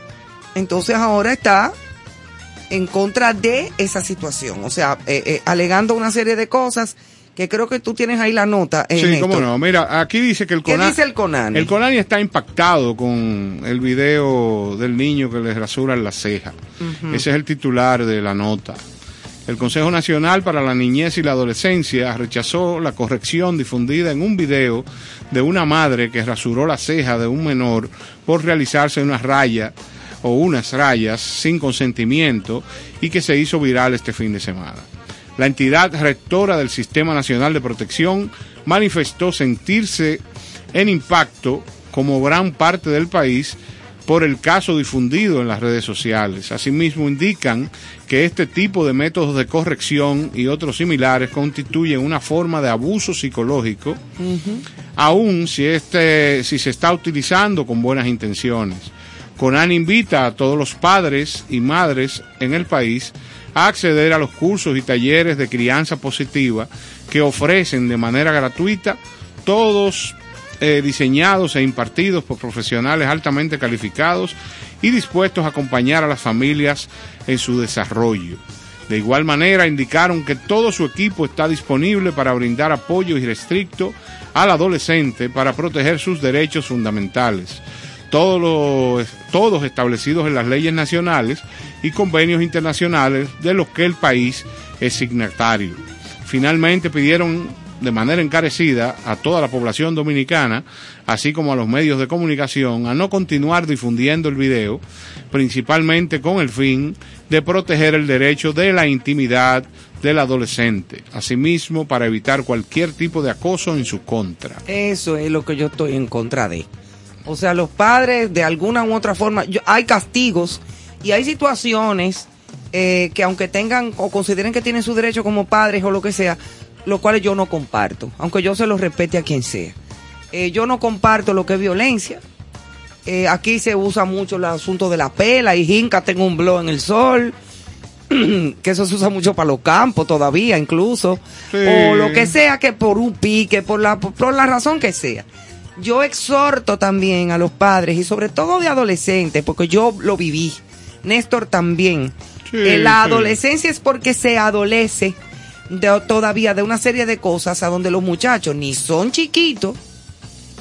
Speaker 4: entonces ahora está en contra de esa situación. O sea, eh, eh, alegando una serie de cosas que creo que tú tienes ahí la nota. eh,
Speaker 3: Sí,
Speaker 4: Néstor.
Speaker 3: cómo no. Mira, aquí dice que el
Speaker 4: ¿Qué
Speaker 3: Conani.
Speaker 4: dice el Conani?
Speaker 3: El Conani está impactado con el video del niño que le rasuran la ceja. Ese es el titular de la nota. El Consejo Nacional para la Niñez y la Adolescencia rechazó la corrección difundida en un video de una madre que rasuró la ceja de un menor por realizarse una raya o unas rayas sin consentimiento y que se hizo viral este fin de semana. La entidad rectora del Sistema Nacional de Protección manifestó sentirse en impacto como gran parte del país por el caso difundido en las redes sociales. Asimismo, indican que este tipo de métodos de corrección y otros similares constituyen una forma de abuso psicológico, aun si, este, si se está utilizando con buenas intenciones. Conan invita a todos los padres y madres en el país a acceder a los cursos y talleres de crianza positiva que ofrecen de manera gratuita todos eh, diseñados e impartidos por profesionales altamente calificados y dispuestos a acompañar a las familias en su desarrollo. De igual manera, indicaron que todo su equipo está disponible para brindar apoyo irrestricto al adolescente para proteger sus derechos fundamentales, todos, los, todos establecidos en las leyes nacionales y convenios internacionales de los que el país es signatario. Finalmente pidieron de manera encarecida a toda la población dominicana, así como a los medios de comunicación, a no continuar difundiendo el video, principalmente con el fin de proteger el derecho de la intimidad del adolescente, asimismo para evitar cualquier tipo de acoso en su contra.
Speaker 4: Eso es lo que yo estoy en contra de. O sea, los padres de alguna u otra forma, hay castigos y hay situaciones eh, que aunque tengan o consideren que tienen su derecho como padres o lo que sea, los cuales yo no comparto, aunque yo se los respete a quien sea. Eh, yo no comparto lo que es violencia. Eh, aquí se usa mucho el asunto de la pela y jinca, tengo un blog en el sol. que eso se usa mucho para los campos todavía incluso
Speaker 3: Sí.
Speaker 4: o lo que sea que por un pique por la por, la razón que sea yo exhorto también a los padres y sobre todo de adolescentes porque yo lo viví Néstor también
Speaker 3: Sí,
Speaker 4: Eh, la
Speaker 3: sí.
Speaker 4: adolescencia es porque se adolece de- todavía de una serie de cosas a donde los muchachos ni son chiquitos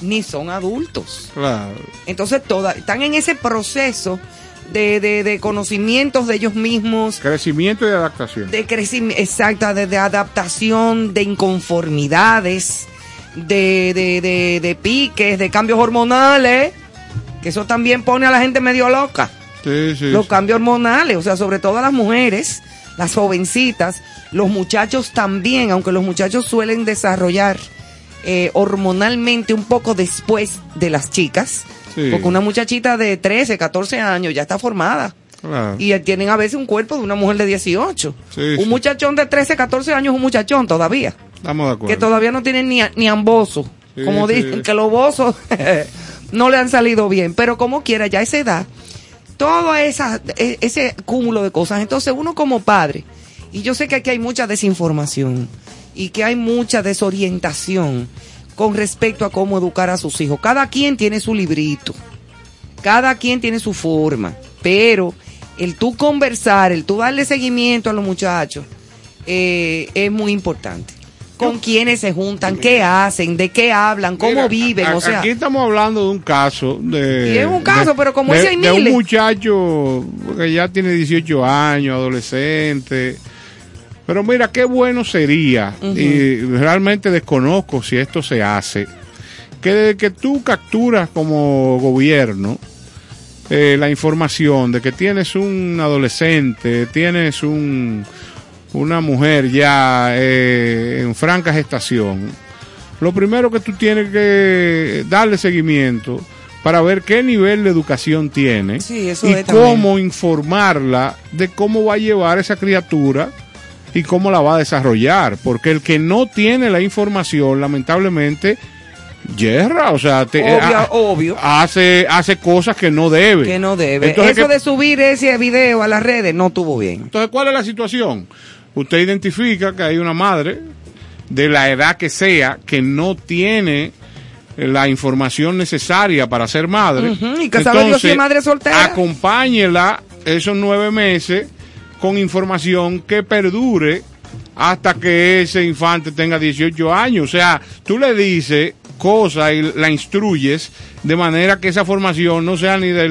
Speaker 4: ni son adultos
Speaker 3: Claro.
Speaker 4: entonces toda, están en ese proceso de, de, de conocimientos de ellos mismos,
Speaker 3: Crecimiento y adaptación.
Speaker 4: de crecimiento, exacta, de, de adaptación, de inconformidades. de, de, de, de piques, de cambios hormonales, que eso también pone a la gente medio loca.
Speaker 3: Sí, sí.
Speaker 4: Los
Speaker 3: sí.
Speaker 4: cambios hormonales, o sea, sobre todo a las mujeres, las jovencitas, los muchachos también, aunque los muchachos suelen desarrollar eh, hormonalmente un poco después de las chicas,
Speaker 3: Sí.
Speaker 4: porque una muchachita de 13, 14 años ya está formada.
Speaker 3: Claro.
Speaker 4: Y tienen a veces un cuerpo de una mujer de 18.
Speaker 3: Sí,
Speaker 4: un
Speaker 3: sí.
Speaker 4: muchachón de 13, 14 años es un muchachón todavía.
Speaker 3: Estamos de acuerdo.
Speaker 4: Que todavía no tienen ni, ni amboso. Como dicen, que los bozos no le han salido bien. Pero como quiera, ya a esa edad, todo esa, e- ese cúmulo de cosas. Entonces uno como padre, y yo sé que aquí hay mucha desinformación y que hay mucha desorientación con respecto a cómo educar a sus hijos. Cada quien tiene su librito, cada quien tiene su forma, pero el tú conversar, el tú darle seguimiento a los muchachos, eh, es muy importante. Con quiénes se juntan, qué hacen, de qué hablan, cómo
Speaker 3: Mira,
Speaker 4: viven,
Speaker 3: a-
Speaker 4: o sea,
Speaker 3: Aquí estamos hablando de un caso de...
Speaker 4: Y es un caso,
Speaker 3: de-
Speaker 4: pero como
Speaker 3: de,
Speaker 4: ese hay
Speaker 3: de un
Speaker 4: miles.
Speaker 3: muchacho que ya tiene 18 años, adolescente. Pero mira, qué bueno sería, y realmente desconozco si esto se hace, que desde que tú capturas como gobierno eh, la información de que tienes un adolescente, tienes un, una mujer ya eh, en franca gestación, lo primero que tú tienes que darle seguimiento para ver qué nivel de educación tiene
Speaker 4: Sí, eso
Speaker 3: y
Speaker 4: también.
Speaker 3: cómo informarla de cómo va a llevar esa criatura y cómo la va a desarrollar, porque el que no tiene la información, lamentablemente, yerra, o sea, te-
Speaker 4: Obvio,
Speaker 3: ah,
Speaker 4: obvio.
Speaker 3: hace hace cosas que no debe.
Speaker 4: que no debe.
Speaker 3: Entonces,
Speaker 4: Eso
Speaker 3: ¿qué-
Speaker 4: de subir ese video a las redes no estuvo bien.
Speaker 3: entonces, ¿cuál es la situación? Usted identifica que hay una madre de la edad que sea que no tiene la información necesaria para ser madre.
Speaker 4: Ujú, y que sabe Dios si es madre soltera.
Speaker 3: Acompáñela esos nueve meses con información que perdure hasta que ese infante tenga 18 años. O sea, tú le dices cosas y la instruyes de manera que esa formación no sea ni de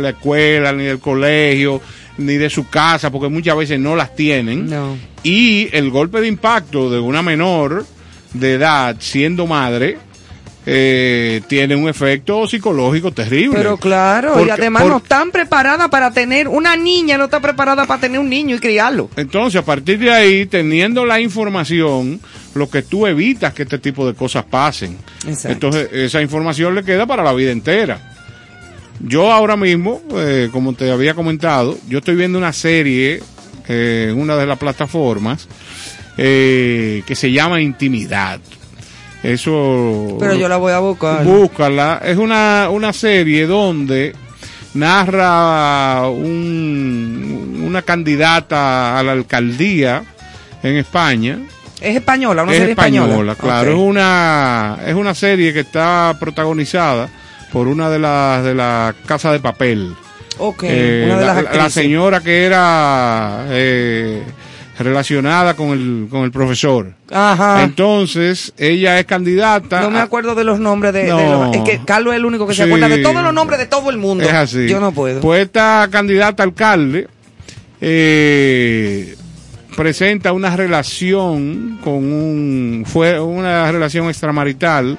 Speaker 3: la escuela, ni del colegio, ni de su casa, porque muchas veces no las tienen.
Speaker 4: No.
Speaker 3: Y el golpe de impacto de una menor de edad siendo madre eh, tiene un efecto psicológico terrible.
Speaker 4: Pero claro, y además no están preparadas para tener, una niña no está preparada para tener un niño y criarlo.
Speaker 3: Entonces, a partir de ahí, teniendo la información, lo que tú evitas que este tipo de cosas pasen.
Speaker 4: Exacto.
Speaker 3: Entonces, esa información le queda para la vida entera. Yo ahora mismo, eh, como te había comentado, yo estoy viendo una serie eh, en una de las plataformas eh, que se llama Intimidad. Eso.
Speaker 4: Pero yo la voy a buscar.
Speaker 3: Búscala. Es una, una serie donde narra un- una candidata a la alcaldía en España.
Speaker 4: Es española, una
Speaker 3: es
Speaker 4: serie española.
Speaker 3: española, claro. Es una es una serie que está protagonizada por una de las de la Casa de Papel.
Speaker 4: Ok,
Speaker 3: Eh,
Speaker 4: una de
Speaker 3: la,
Speaker 4: las
Speaker 3: la
Speaker 4: actrices.
Speaker 3: señora que era eh, relacionada con el con el profesor.
Speaker 4: Ajá.
Speaker 3: Entonces, ella es candidata.
Speaker 4: no me acuerdo de los nombres de, los- es que Carlos es el único que se acuerda de todos los nombres de todo el mundo.
Speaker 3: Es así.
Speaker 4: Yo no puedo.
Speaker 3: Pues esta candidata alcalde eh, presenta una relación con un fue una relación extramarital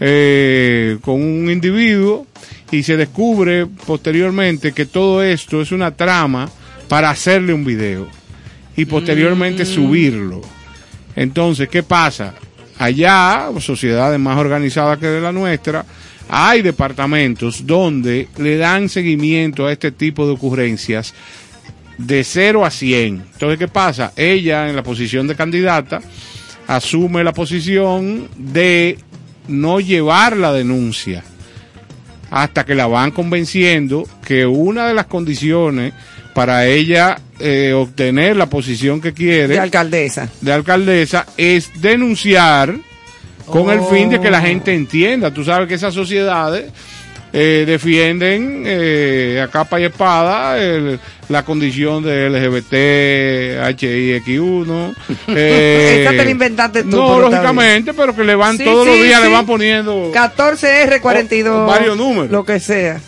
Speaker 3: eh, con un individuo y se descubre posteriormente que todo esto es una trama para hacerle un video y posteriormente
Speaker 4: Mm.
Speaker 3: subirlo. Entonces, ¿qué pasa? Allá, sociedades más organizadas que de la nuestra, hay departamentos donde le dan seguimiento a este tipo de ocurrencias de 0 a 100. Entonces, ¿qué pasa? Ella, en la posición de candidata, asume la posición de no llevar la denuncia hasta que la van convenciendo que una de las condiciones para ella eh, obtener la posición que quiere
Speaker 4: De alcaldesa.
Speaker 3: de alcaldesa es denunciar con el fin de que la
Speaker 4: Oh.
Speaker 3: gente entienda. Tú sabes que esas sociedades eh, defienden eh, a capa y espada el- la condición de LGBT, HIX1. eh,
Speaker 4: Esa te la inventaste tú,
Speaker 3: No, lógicamente, pero que le van
Speaker 4: Sí,
Speaker 3: todos los días,
Speaker 4: sí.
Speaker 3: le van poniendo...
Speaker 4: 14R42.
Speaker 3: O- o varios números.
Speaker 4: Lo que sea.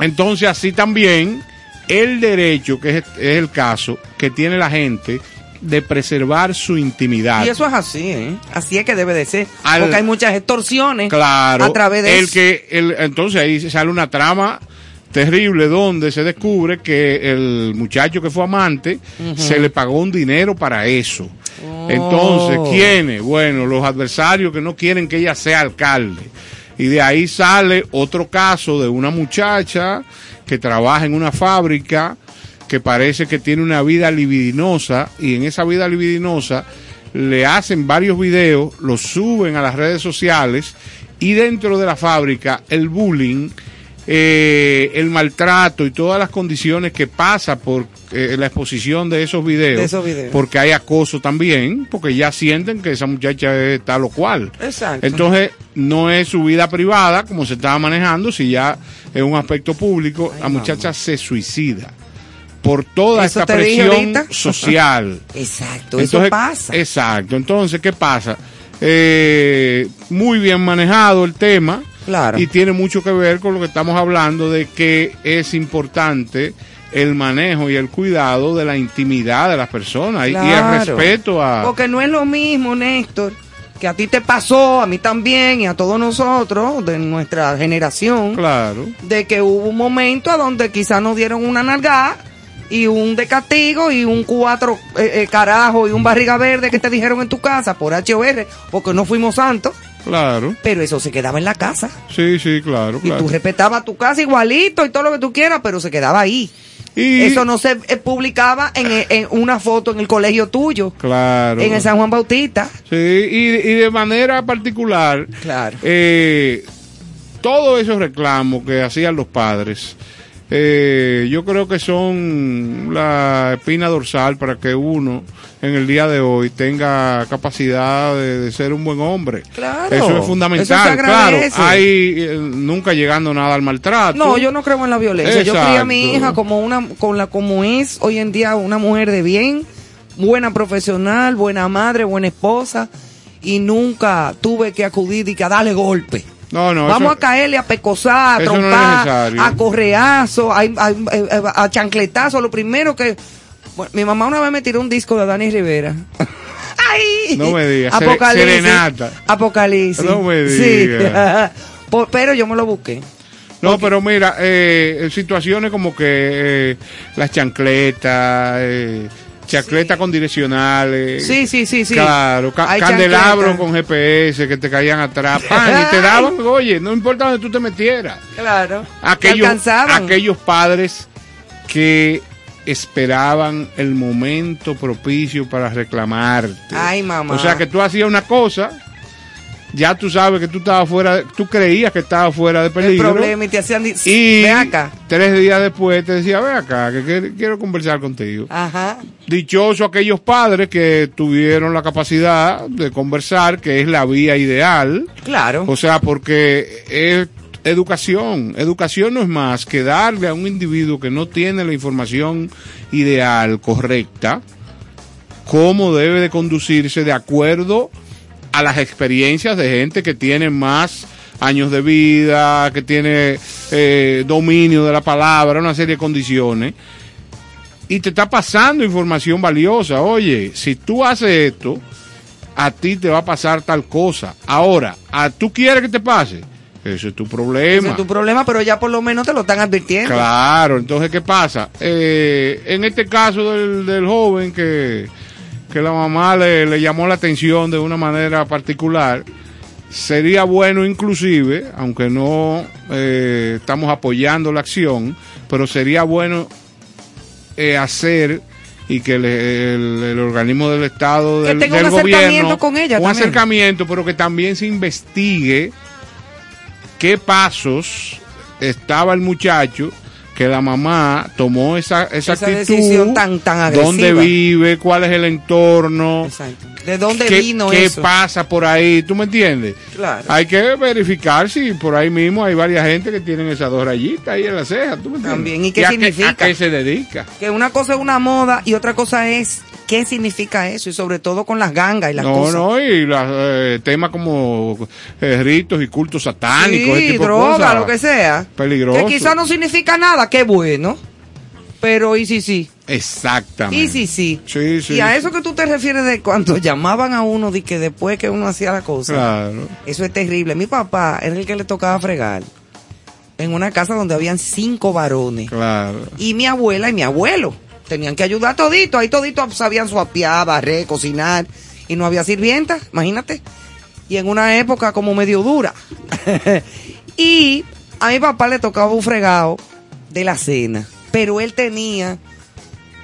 Speaker 3: Entonces, así también, el derecho, que es, es el caso, que tiene la gente de preservar su intimidad.
Speaker 4: Y eso es así, ¿eh? Así es que debe de ser.
Speaker 3: Al-
Speaker 4: porque hay muchas extorsiones
Speaker 3: Claro.
Speaker 4: a través de
Speaker 3: el
Speaker 4: eso.
Speaker 3: que el, entonces ahí sale una trama terrible donde se descubre que el muchacho que fue amante se le pagó un dinero para eso.
Speaker 4: Oh.
Speaker 3: Entonces, ¿quiénes? Bueno, los adversarios que no quieren que ella sea alcalde. Y de ahí sale otro caso de una muchacha que trabaja en una fábrica que parece que tiene una vida libidinosa y en esa vida libidinosa le hacen varios videos, los suben a las redes sociales y dentro de la fábrica el bullying, eh, el maltrato y todas las condiciones que pasa por eh, la exposición de esos videos,
Speaker 4: De esos videos.
Speaker 3: porque hay acoso también, porque ya sienten que esa muchacha es tal o cual.
Speaker 4: Exacto.
Speaker 3: Entonces, no es su vida privada como se estaba manejando, si ya es un aspecto público, la muchacha se suicida por toda
Speaker 4: Eso
Speaker 3: esta presión social.
Speaker 4: Exacto, eso pasa.
Speaker 3: Exacto. Entonces, ¿qué pasa? Eh, muy bien manejado el tema.
Speaker 4: Claro.
Speaker 3: Y tiene mucho que ver con lo que estamos hablando de que es importante el manejo y el cuidado de la intimidad de las personas y- y el respeto a...
Speaker 4: Porque no es lo mismo, Néstor, que a ti te pasó, a mí también y a todos nosotros de nuestra generación,
Speaker 3: Claro.
Speaker 4: de que hubo un momento a donde quizás nos dieron una nalgada y un de castigo y un cuatro eh, eh, carajo y un barriga verde que te dijeron en tu casa por HOR, porque no fuimos santos,
Speaker 3: Claro.
Speaker 4: pero eso se quedaba en la casa.
Speaker 3: Sí, sí, claro,
Speaker 4: Y tú respetabas tu casa igualito y todo lo que tú quieras, pero se quedaba ahí.
Speaker 3: Y-
Speaker 4: Eso no se eh, publicaba en, eh, en una foto en el colegio tuyo,
Speaker 3: Claro.
Speaker 4: en el San Juan Bautista.
Speaker 3: Sí, y, y de manera particular,
Speaker 4: Claro.
Speaker 3: eh, todos esos reclamos que hacían los padres, eh, yo creo que son la espina dorsal para que uno en el día de hoy tenga capacidad de, de ser un buen hombre.
Speaker 4: Claro.
Speaker 3: Eso es
Speaker 4: Eso
Speaker 3: fundamental.
Speaker 4: se
Speaker 3: claro, hay eh, nunca llegando nada al maltrato.
Speaker 4: No, yo no creo en la violencia. Yo crié a mi hija como una, con la como es hoy en día una mujer de bien, buena profesional, buena madre, buena esposa, y nunca tuve que acudir y que a darle golpe.
Speaker 3: No, no,
Speaker 4: Vamos
Speaker 3: eso-
Speaker 4: a caerle a pecosar, a
Speaker 3: no
Speaker 4: trompar, a correazo, a, a, a chancletazo. Lo primero que. Bueno, mi mamá una vez me tiró un disco de Dani Rivera. ¡Ay!
Speaker 3: No me digas,
Speaker 4: Apocalipsis.
Speaker 3: serenata.
Speaker 4: Apocalipsis.
Speaker 3: No me
Speaker 4: Sí.
Speaker 3: digas.
Speaker 4: Por- pero yo me lo busqué.
Speaker 3: No, pero mira, eh, situaciones como que eh, las chancletas, eh, chancletas con direccionales.
Speaker 4: Sí, sí, sí, sí.
Speaker 3: Claro, ca- candelabros con GPS que te caían atrás, pan, y te daban, oye, no importa donde tú te metieras.
Speaker 4: Claro.
Speaker 3: Aquellos,
Speaker 4: alcanzaban.
Speaker 3: aquellos padres que esperaban el momento propicio para reclamarte.
Speaker 4: Ay, mamá.
Speaker 3: O sea que tú hacías una cosa, ya tú sabes que tú estabas fuera, tú creías que estabas fuera de
Speaker 4: el
Speaker 3: peligro.
Speaker 4: problema y te hacían.
Speaker 3: Y
Speaker 4: Ve acá.
Speaker 3: tres días después te decía, ve acá, que, que quiero conversar contigo.
Speaker 4: Ajá.
Speaker 3: Dichoso aquellos padres que tuvieron la capacidad de conversar, que es la vía ideal.
Speaker 4: Claro.
Speaker 3: O sea, porque es educación. Educación no es más que darle a un individuo que no tiene la información ideal, correcta, cómo debe de conducirse de acuerdo a las experiencias de gente que tiene más años de vida, que tiene eh, dominio de la palabra, una serie de condiciones. Y te está pasando información valiosa. Oye, si tú haces esto, a ti te va a pasar tal cosa. Ahora, ¿a tú quieres que te pase? Ese es tu problema.
Speaker 4: Ese es tu problema, pero ya por lo menos te lo están advirtiendo.
Speaker 3: Claro, entonces, ¿qué pasa? Eh, en este caso del, del joven que, que la mamá le, le llamó la atención de una manera particular, sería bueno inclusive, aunque no eh, estamos apoyando la acción, pero sería bueno eh, hacer y que el, el organismo del Estado,
Speaker 4: Que
Speaker 3: del,
Speaker 4: tenga
Speaker 3: del
Speaker 4: un acercamiento
Speaker 3: gobierno,
Speaker 4: con ella
Speaker 3: un
Speaker 4: también.
Speaker 3: acercamiento, pero que también se investigue qué pasos estaba el muchacho que la mamá tomó esa, esa,
Speaker 4: Esa
Speaker 3: actitud,
Speaker 4: decisión tan- tan agresiva.
Speaker 3: dónde vive, cuál es el entorno,
Speaker 4: ¿De dónde
Speaker 3: qué,
Speaker 4: vino
Speaker 3: qué
Speaker 4: eso?
Speaker 3: pasa por ahí, ¿tú me entiendes?
Speaker 4: Claro.
Speaker 3: Hay que verificar si por ahí mismo hay varias gente que tienen esas dos rayitas ahí en la ceja, ¿tú me entiendes?
Speaker 4: También, ¿y qué
Speaker 3: a
Speaker 4: significa?
Speaker 3: a qué se dedica?
Speaker 4: Que una cosa es una moda y otra cosa es qué significa eso y sobre todo con las gangas y las
Speaker 3: No,
Speaker 4: cosas.
Speaker 3: no, y los eh, temas como eh, ritos y cultos satánicos, ese
Speaker 4: Sí,
Speaker 3: tipo de cosas.
Speaker 4: lo que sea.
Speaker 3: Peligroso.
Speaker 4: Que quizás no significa nada, qué bueno. Pero y sí, sí.
Speaker 3: Exactamente.
Speaker 4: Y sí, sí.
Speaker 3: Sí, sí.
Speaker 4: y a eso que tú te refieres de cuando llamaban a uno de que después que uno hacía la cosa.
Speaker 3: Claro.
Speaker 4: Eso es terrible. Mi papá era el que le tocaba fregar en una casa donde habían cinco varones.
Speaker 3: Claro.
Speaker 4: Y mi abuela y mi abuelo tenían que ayudar todito. Ahí todito sabían suapiar, barrer, cocinar. Y no había sirvienta, imagínate. Y en una época como medio dura. y a mi papá le tocaba un fregado de la cena. Pero él tenía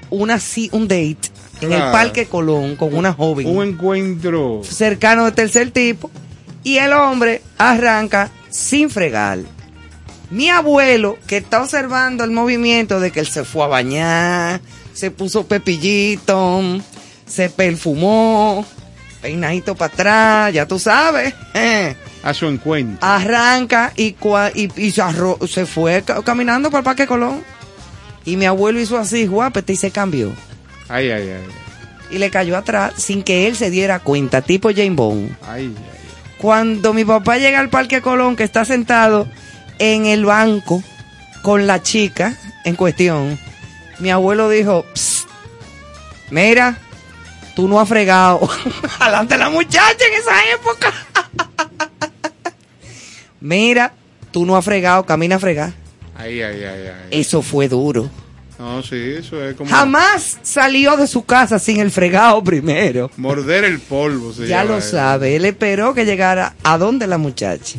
Speaker 4: una, un date en el. Parque Colón con una joven
Speaker 3: Un encuentro.
Speaker 4: cercano de tercer tipo y el hombre arranca sin fregar. Mi abuelo, que está observando el movimiento de que él se fue a bañar, se puso pepillito, se perfumó, peinadito para atrás, ya tú sabes, eh,
Speaker 3: A su encuentro.
Speaker 4: arranca y, cua- y, y se, arro- se fue ca- caminando por el Parque Colón. Y mi abuelo hizo así, guapete, y se cambió.
Speaker 3: Ay, ay, ay.
Speaker 4: Y le cayó atrás sin que él se diera cuenta, tipo Jane Bond.
Speaker 3: Ay, ay.
Speaker 4: Cuando mi papá llega al Parque Colón, que está sentado en el banco con la chica en cuestión, mi abuelo dijo, "Psst, mira, tú no has fregado. Adelante la muchacha en esa época. mira, tú no has fregado, camina a fregar.
Speaker 3: Ay, ay, ay, ay.
Speaker 4: Eso fue duro.
Speaker 3: No, sí, eso es como
Speaker 4: Jamás salió de su casa sin el fregado primero.
Speaker 3: morder el polvo. se
Speaker 4: Ya lo
Speaker 3: eso.
Speaker 4: sabe, él esperó que llegara a donde la muchacha.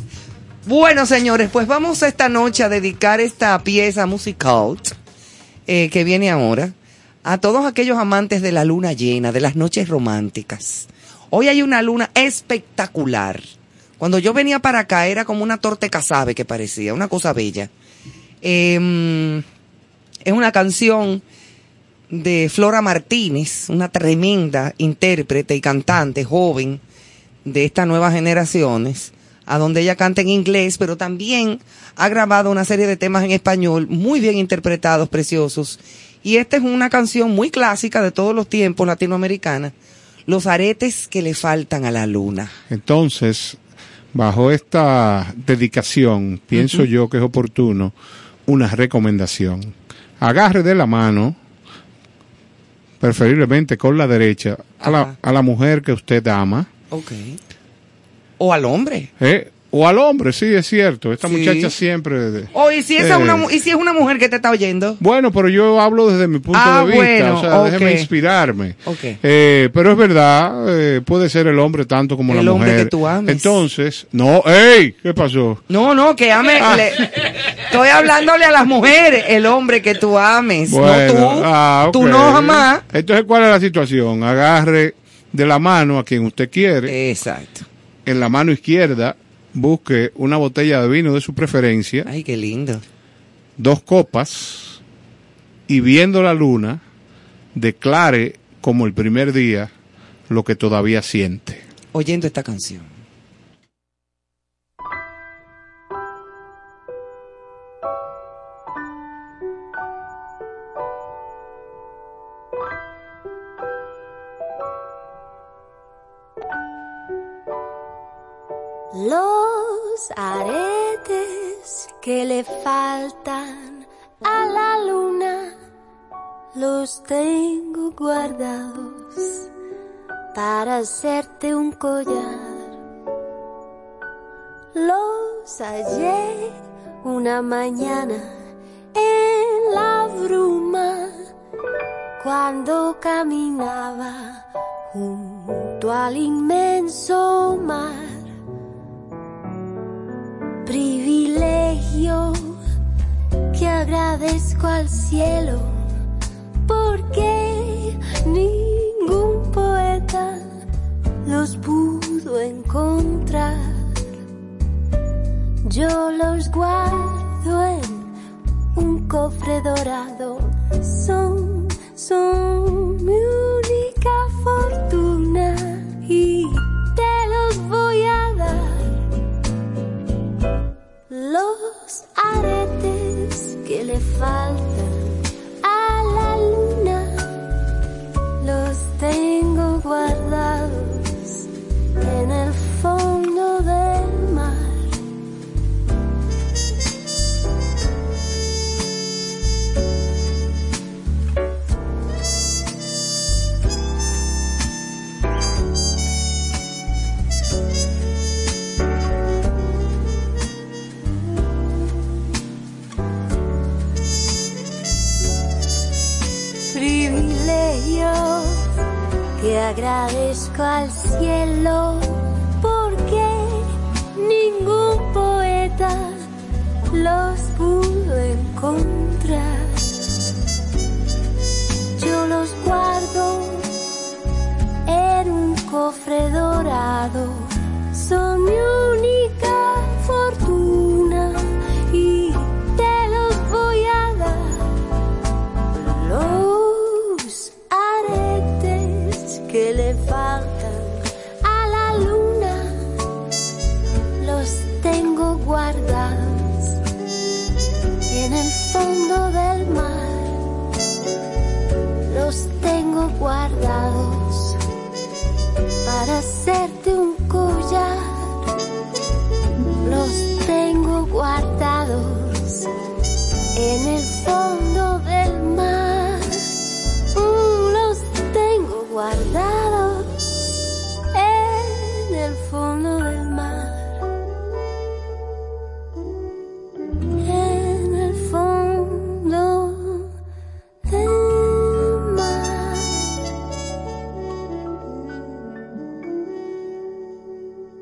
Speaker 4: Bueno, señores, pues vamos esta noche a dedicar esta pieza musical eh, que viene ahora a todos aquellos amantes de la luna llena, de las noches románticas. Hoy hay una luna espectacular. Cuando yo venía para acá era como una torte casabe que parecía, una cosa bella. Em, es una canción de Flora Martínez, una tremenda intérprete y cantante joven de estas nuevas generaciones, a donde ella canta en inglés, pero también ha grabado una serie de temas en español muy bien interpretados, preciosos. Y esta es una canción muy clásica de todos los tiempos latinoamericana, Los aretes que le faltan a la luna.
Speaker 3: Entonces, bajo esta dedicación, pienso yo que es oportuno una recomendación. Agarre de la mano, preferiblemente con la derecha, a la, a la mujer que usted ama,
Speaker 4: Ok. O al hombre.
Speaker 3: ¿eh? o al hombre, sí, es cierto. Esta
Speaker 4: Sí.
Speaker 3: muchacha siempre... de-
Speaker 4: O y si, esa es
Speaker 3: Eh.
Speaker 4: una, mu- y si es una mujer que te está oyendo.
Speaker 3: Bueno, pero yo hablo desde mi punto
Speaker 4: Ah,
Speaker 3: de vista,
Speaker 4: bueno,
Speaker 3: o sea, déjeme inspirarme.
Speaker 4: Ok.
Speaker 3: Eh, pero es verdad, eh, puede ser el hombre tanto como
Speaker 4: El
Speaker 3: la
Speaker 4: hombre
Speaker 3: mujer.
Speaker 4: que tú ames.
Speaker 3: Entonces, no, ¡ey! ¿Qué pasó?
Speaker 4: No, no, que ame.
Speaker 3: Ah.
Speaker 4: le- estoy hablándole a las mujeres, el hombre que tú ames, no tú.
Speaker 3: ah,
Speaker 4: Tú no jamás.
Speaker 3: Entonces, ¿cuál es la situación? Agarre de la mano a quien usted quiere.
Speaker 4: Exacto.
Speaker 3: En la mano izquierda, busque una botella de vino de su preferencia.
Speaker 4: Ay, qué lindo.
Speaker 3: Dos copas. Y viendo la luna, declare como el primer día lo que todavía siente.
Speaker 4: Oyendo esta canción.
Speaker 9: Los aretes que le faltan a la luna los tengo guardados para hacerte un collar. Los hallé una mañana en la bruma cuando caminaba junto al inmenso mar privilegio que agradezco al cielo porque ningún poeta los pudo encontrar. Yo los guardo en un cofre dorado, son, son mi única fortuna y los aretes que le faltan a la luna. Los tengo guardados en el fondo que agradezco al cielo porque ningún poeta los pudo encontrar. Yo los guardo en un cofre dorado, son mi única fortuna. a la luna, los tengo guardados y en el fondo del mar los tengo guardados para hacerte un collar, los tengo guardados en el fondo del mar. Mm, guardar.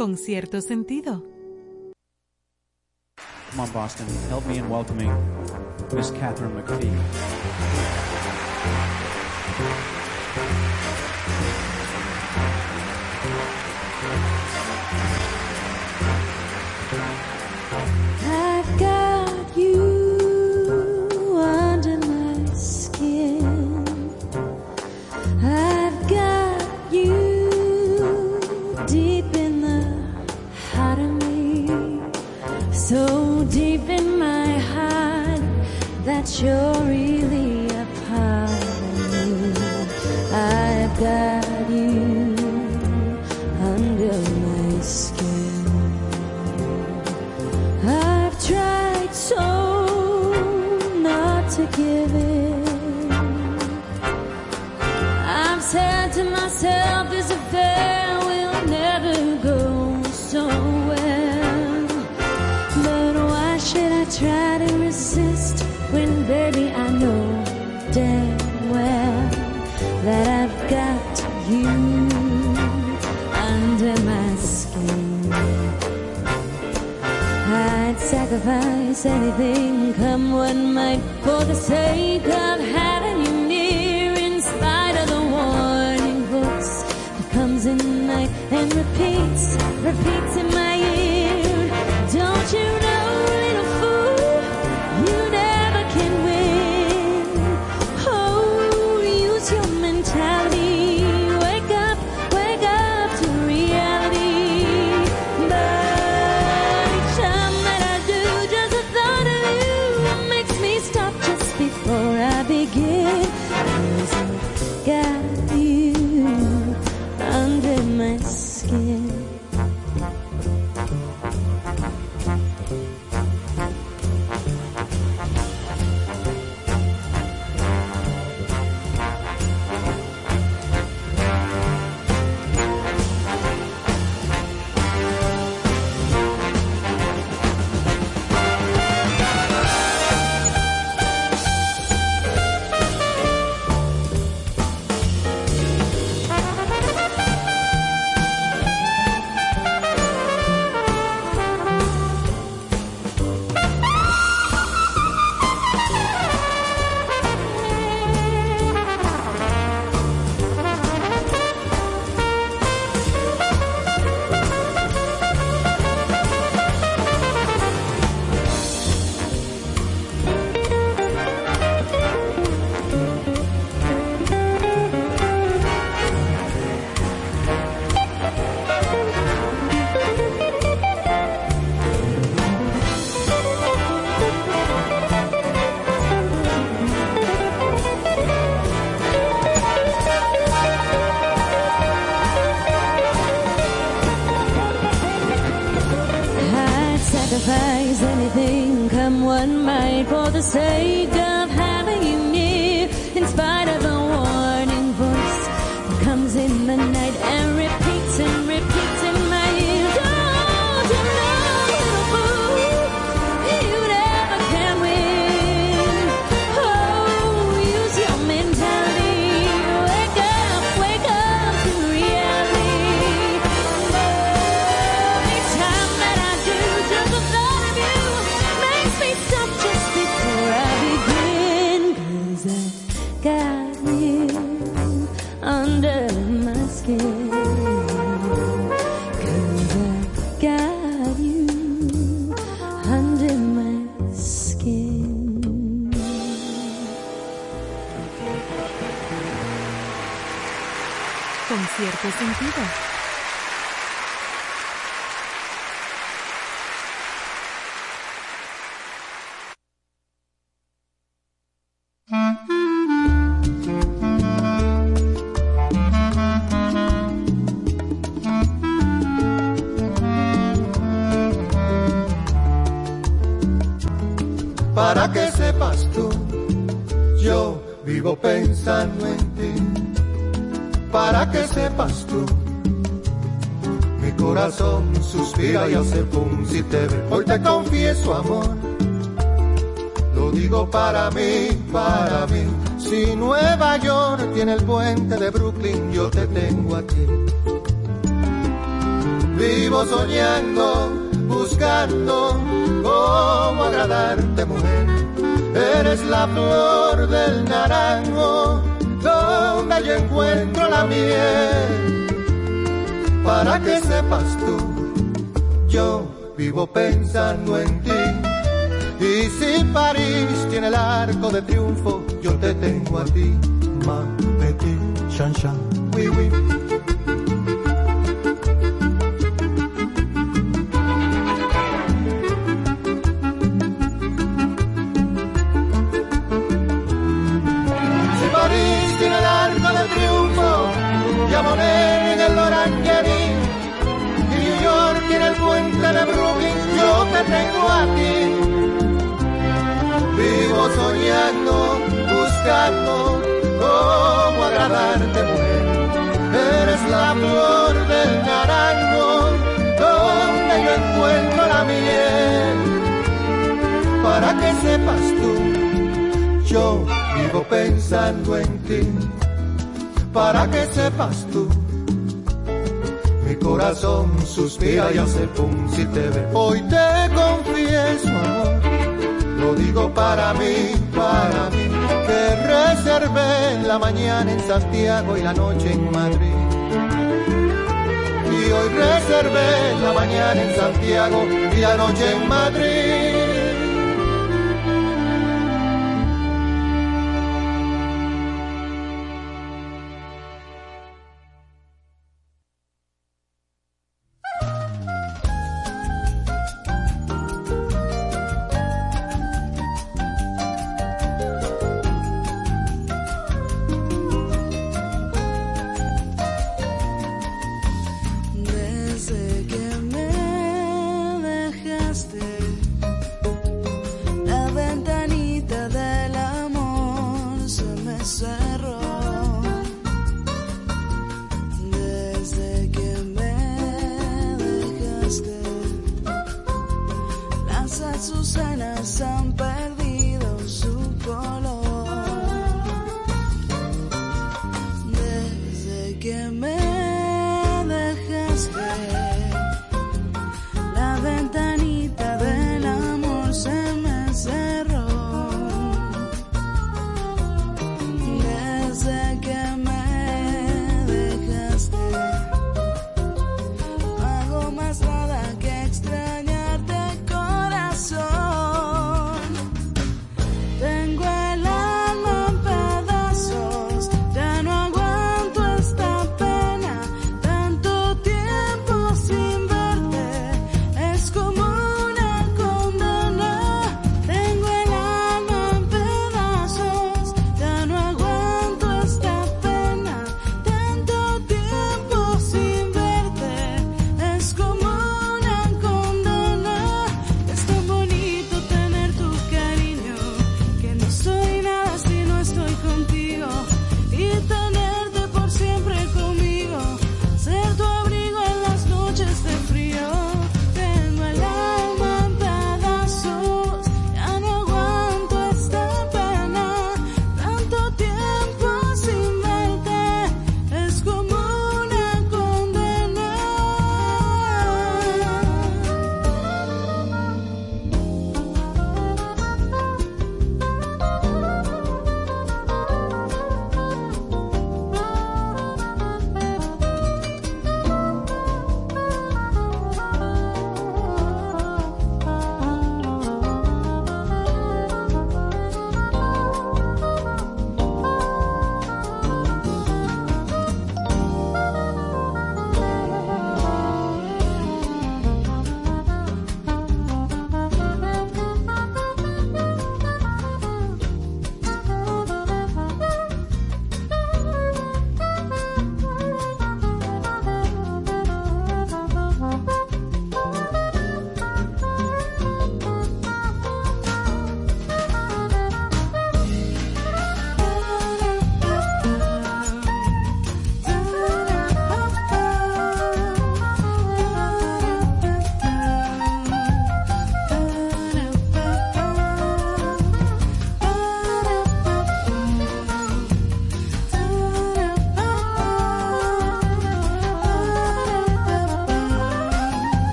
Speaker 2: con cierto sentido.
Speaker 10: Come on, Boston. Help me in welcoming Miss Catherine McPhee.
Speaker 9: yo. anything, come what might, for the sake of to
Speaker 11: say Si Nueva York tiene el puente de Brooklyn, yo te tengo aquí. Vivo soñando, buscando cómo agradarte, mujer. Eres la flor del naranjo, donde yo encuentro la miel. Para que sepas tú, yo vivo pensando en ti. Y si París tiene el arco de triunfo, yo te tengo a ti, ma petit chan chan, oui oui. Flor del naranjo, donde yo encuentro la miel. Para que sepas tú, yo vivo pensando en ti. Para que sepas tú, mi corazón suspira y hace pum si te ve. Hoy te confieso, amor lo digo para mí, para mí, que reservé la mañana en Santiago y la noche en Madrid. Hoy reservé la mañana en Santiago y la noche en Madrid.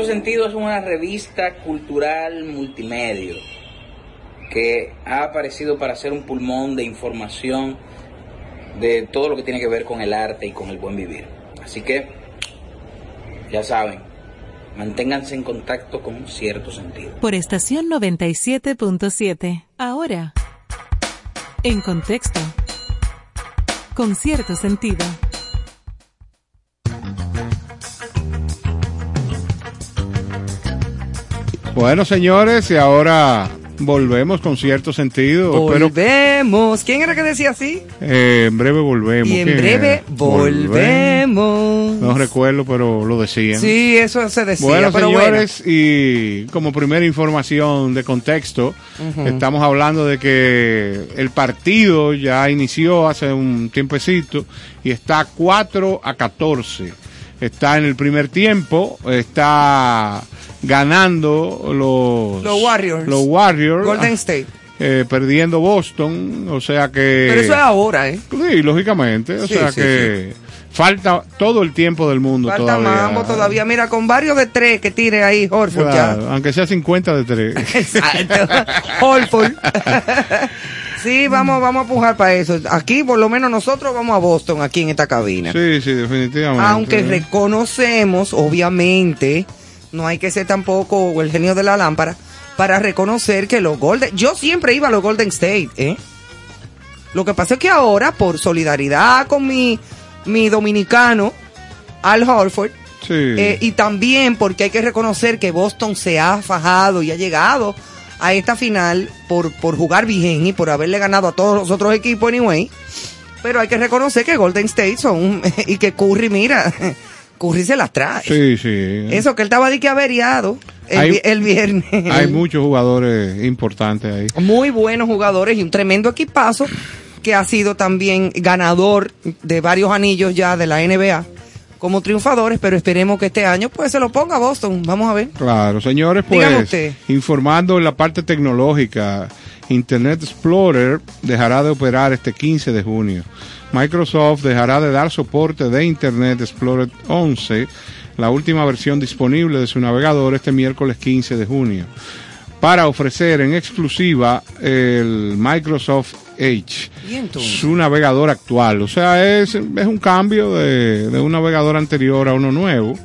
Speaker 2: Cierto sentido
Speaker 12: es una revista cultural multimedia que ha aparecido para ser un pulmón de información de todo lo que tiene que ver con el arte y con el buen vivir. Así que, ya saben, manténganse en contacto con cierto sentido.
Speaker 2: Por estación 97.7. Ahora. En contexto. Con cierto sentido.
Speaker 3: Bueno, señores, y ahora volvemos con cierto sentido. Espero-
Speaker 4: Volvemos. ¿Quién era que decía así?
Speaker 3: eh, en breve volvemos.
Speaker 4: Y en
Speaker 3: ¿Quién
Speaker 4: breve
Speaker 3: era?
Speaker 4: volvemos.
Speaker 3: No recuerdo, pero lo decían.
Speaker 4: Sí, eso se decía.
Speaker 3: Bueno,
Speaker 4: pero
Speaker 3: señores, y como primera información de contexto, estamos hablando de que el partido ya inició hace un tiempecito y está 4 a 14. Está en el primer tiempo, está ganando los,
Speaker 4: Los Warriors.
Speaker 3: Los Warriors.
Speaker 4: Golden State.
Speaker 3: eh, perdiendo Boston, o sea que...
Speaker 4: Pero eso es ahora, ¿eh?
Speaker 3: Sí, lógicamente, o
Speaker 4: Sí,
Speaker 3: sea
Speaker 4: sí,
Speaker 3: que falta todo el tiempo del mundo
Speaker 4: Falta
Speaker 3: todavía.
Speaker 4: mambo todavía. Mira, con varios de tres que tire ahí Horford
Speaker 3: Claro,
Speaker 4: ya.
Speaker 3: aunque sea 50 de 3.
Speaker 4: Exacto. Horford. sí, vamos, vamos a pujar para eso. Aquí, por lo menos, nosotros vamos a Boston, aquí en esta cabina.
Speaker 3: Sí, sí, definitivamente.
Speaker 4: Aunque reconocemos, obviamente, no hay que ser tampoco el genio de la lámpara para reconocer que los Golden, yo siempre iba a los Golden State, ¿eh? Lo que pasa es que ahora, por solidaridad con mi, mi dominicano, Al Horford,
Speaker 3: Sí.
Speaker 4: eh, y también porque hay que reconocer que Boston se ha fajado y ha llegado a esta final por, por jugar bien y por haberle ganado a todos los otros equipos anyway. Pero hay que reconocer que Golden State son y que Curry, mira, Curry se las trae.
Speaker 3: Sí, sí.
Speaker 4: Eso que él estaba de que averiado el,
Speaker 3: Hay-
Speaker 4: el viernes.
Speaker 3: Hay muchos jugadores importantes ahí.
Speaker 4: Muy buenos jugadores y un tremendo equipazo que ha sido también ganador de varios anillos ya de la NBA como triunfadores, pero esperemos que este año pues se lo ponga Boston. Vamos a ver.
Speaker 3: Claro, señores, pues informando en la parte tecnológica, Internet Explorer dejará de operar este 15 de junio. Microsoft dejará de dar soporte de Internet Explorer 11, la última versión disponible de su navegador este miércoles 15 de junio, para ofrecer en exclusiva el Microsoft Edge su navegador actual. O sea, es, es un cambio de, de un navegador anterior a uno nuevo.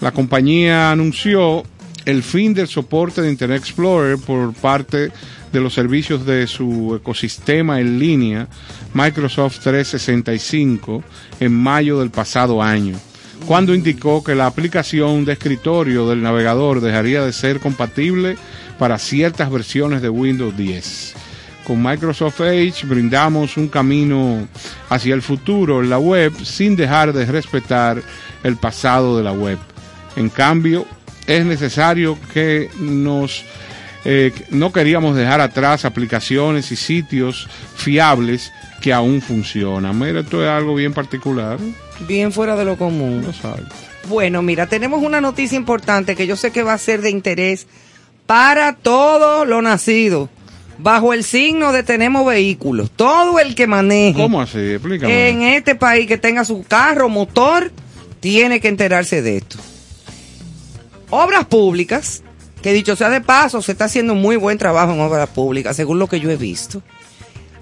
Speaker 3: La compañía anunció el fin del soporte de Internet Explorer por parte de los servicios de su ecosistema en línea Microsoft 365 en mayo del pasado año, cuando indicó que la aplicación de escritorio del navegador dejaría de ser compatible para ciertas versiones de Windows 10. Con Microsoft Edge brindamos un camino hacia el futuro en la web sin dejar de respetar el pasado de la web. En cambio, es necesario que nos eh, no queríamos dejar atrás aplicaciones y sitios fiables que aún funcionan. Mira, esto es algo bien particular.
Speaker 4: Bien fuera de lo común. Bueno, mira, tenemos una noticia importante que yo sé que va a ser de interés para todos los nacidos bajo el signo de tenemos vehículos. Todo el que maneje
Speaker 3: ¿Cómo así? Explícame.
Speaker 4: en este país que tenga su carro, motor, tiene que enterarse de esto. Obras públicas, que dicho sea de paso, se está haciendo muy buen trabajo en obras públicas, según lo que yo he visto.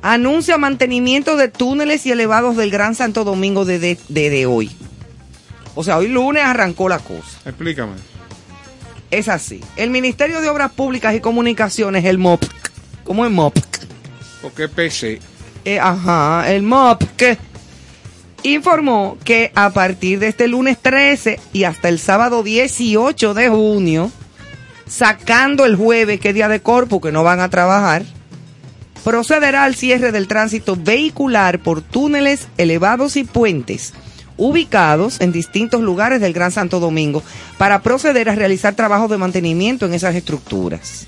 Speaker 4: Anuncia mantenimiento de túneles y elevados del Gran Santo Domingo desde de, de hoy. O sea, hoy lunes arrancó la cosa.
Speaker 3: Explícame.
Speaker 4: Es así. El Ministerio de Obras Públicas y Comunicaciones, el MOP, ¿cómo es MOP?
Speaker 3: Porque PC.
Speaker 4: Eh, ajá, el MOP, que informó que a partir de este lunes 13 y hasta el sábado 18 de junio, sacando el jueves, que es día de corpus, que no van a trabajar, procederá al cierre del tránsito vehicular por túneles elevados y puentes ubicados en distintos lugares del Gran Santo Domingo para proceder a realizar trabajos de mantenimiento en esas estructuras.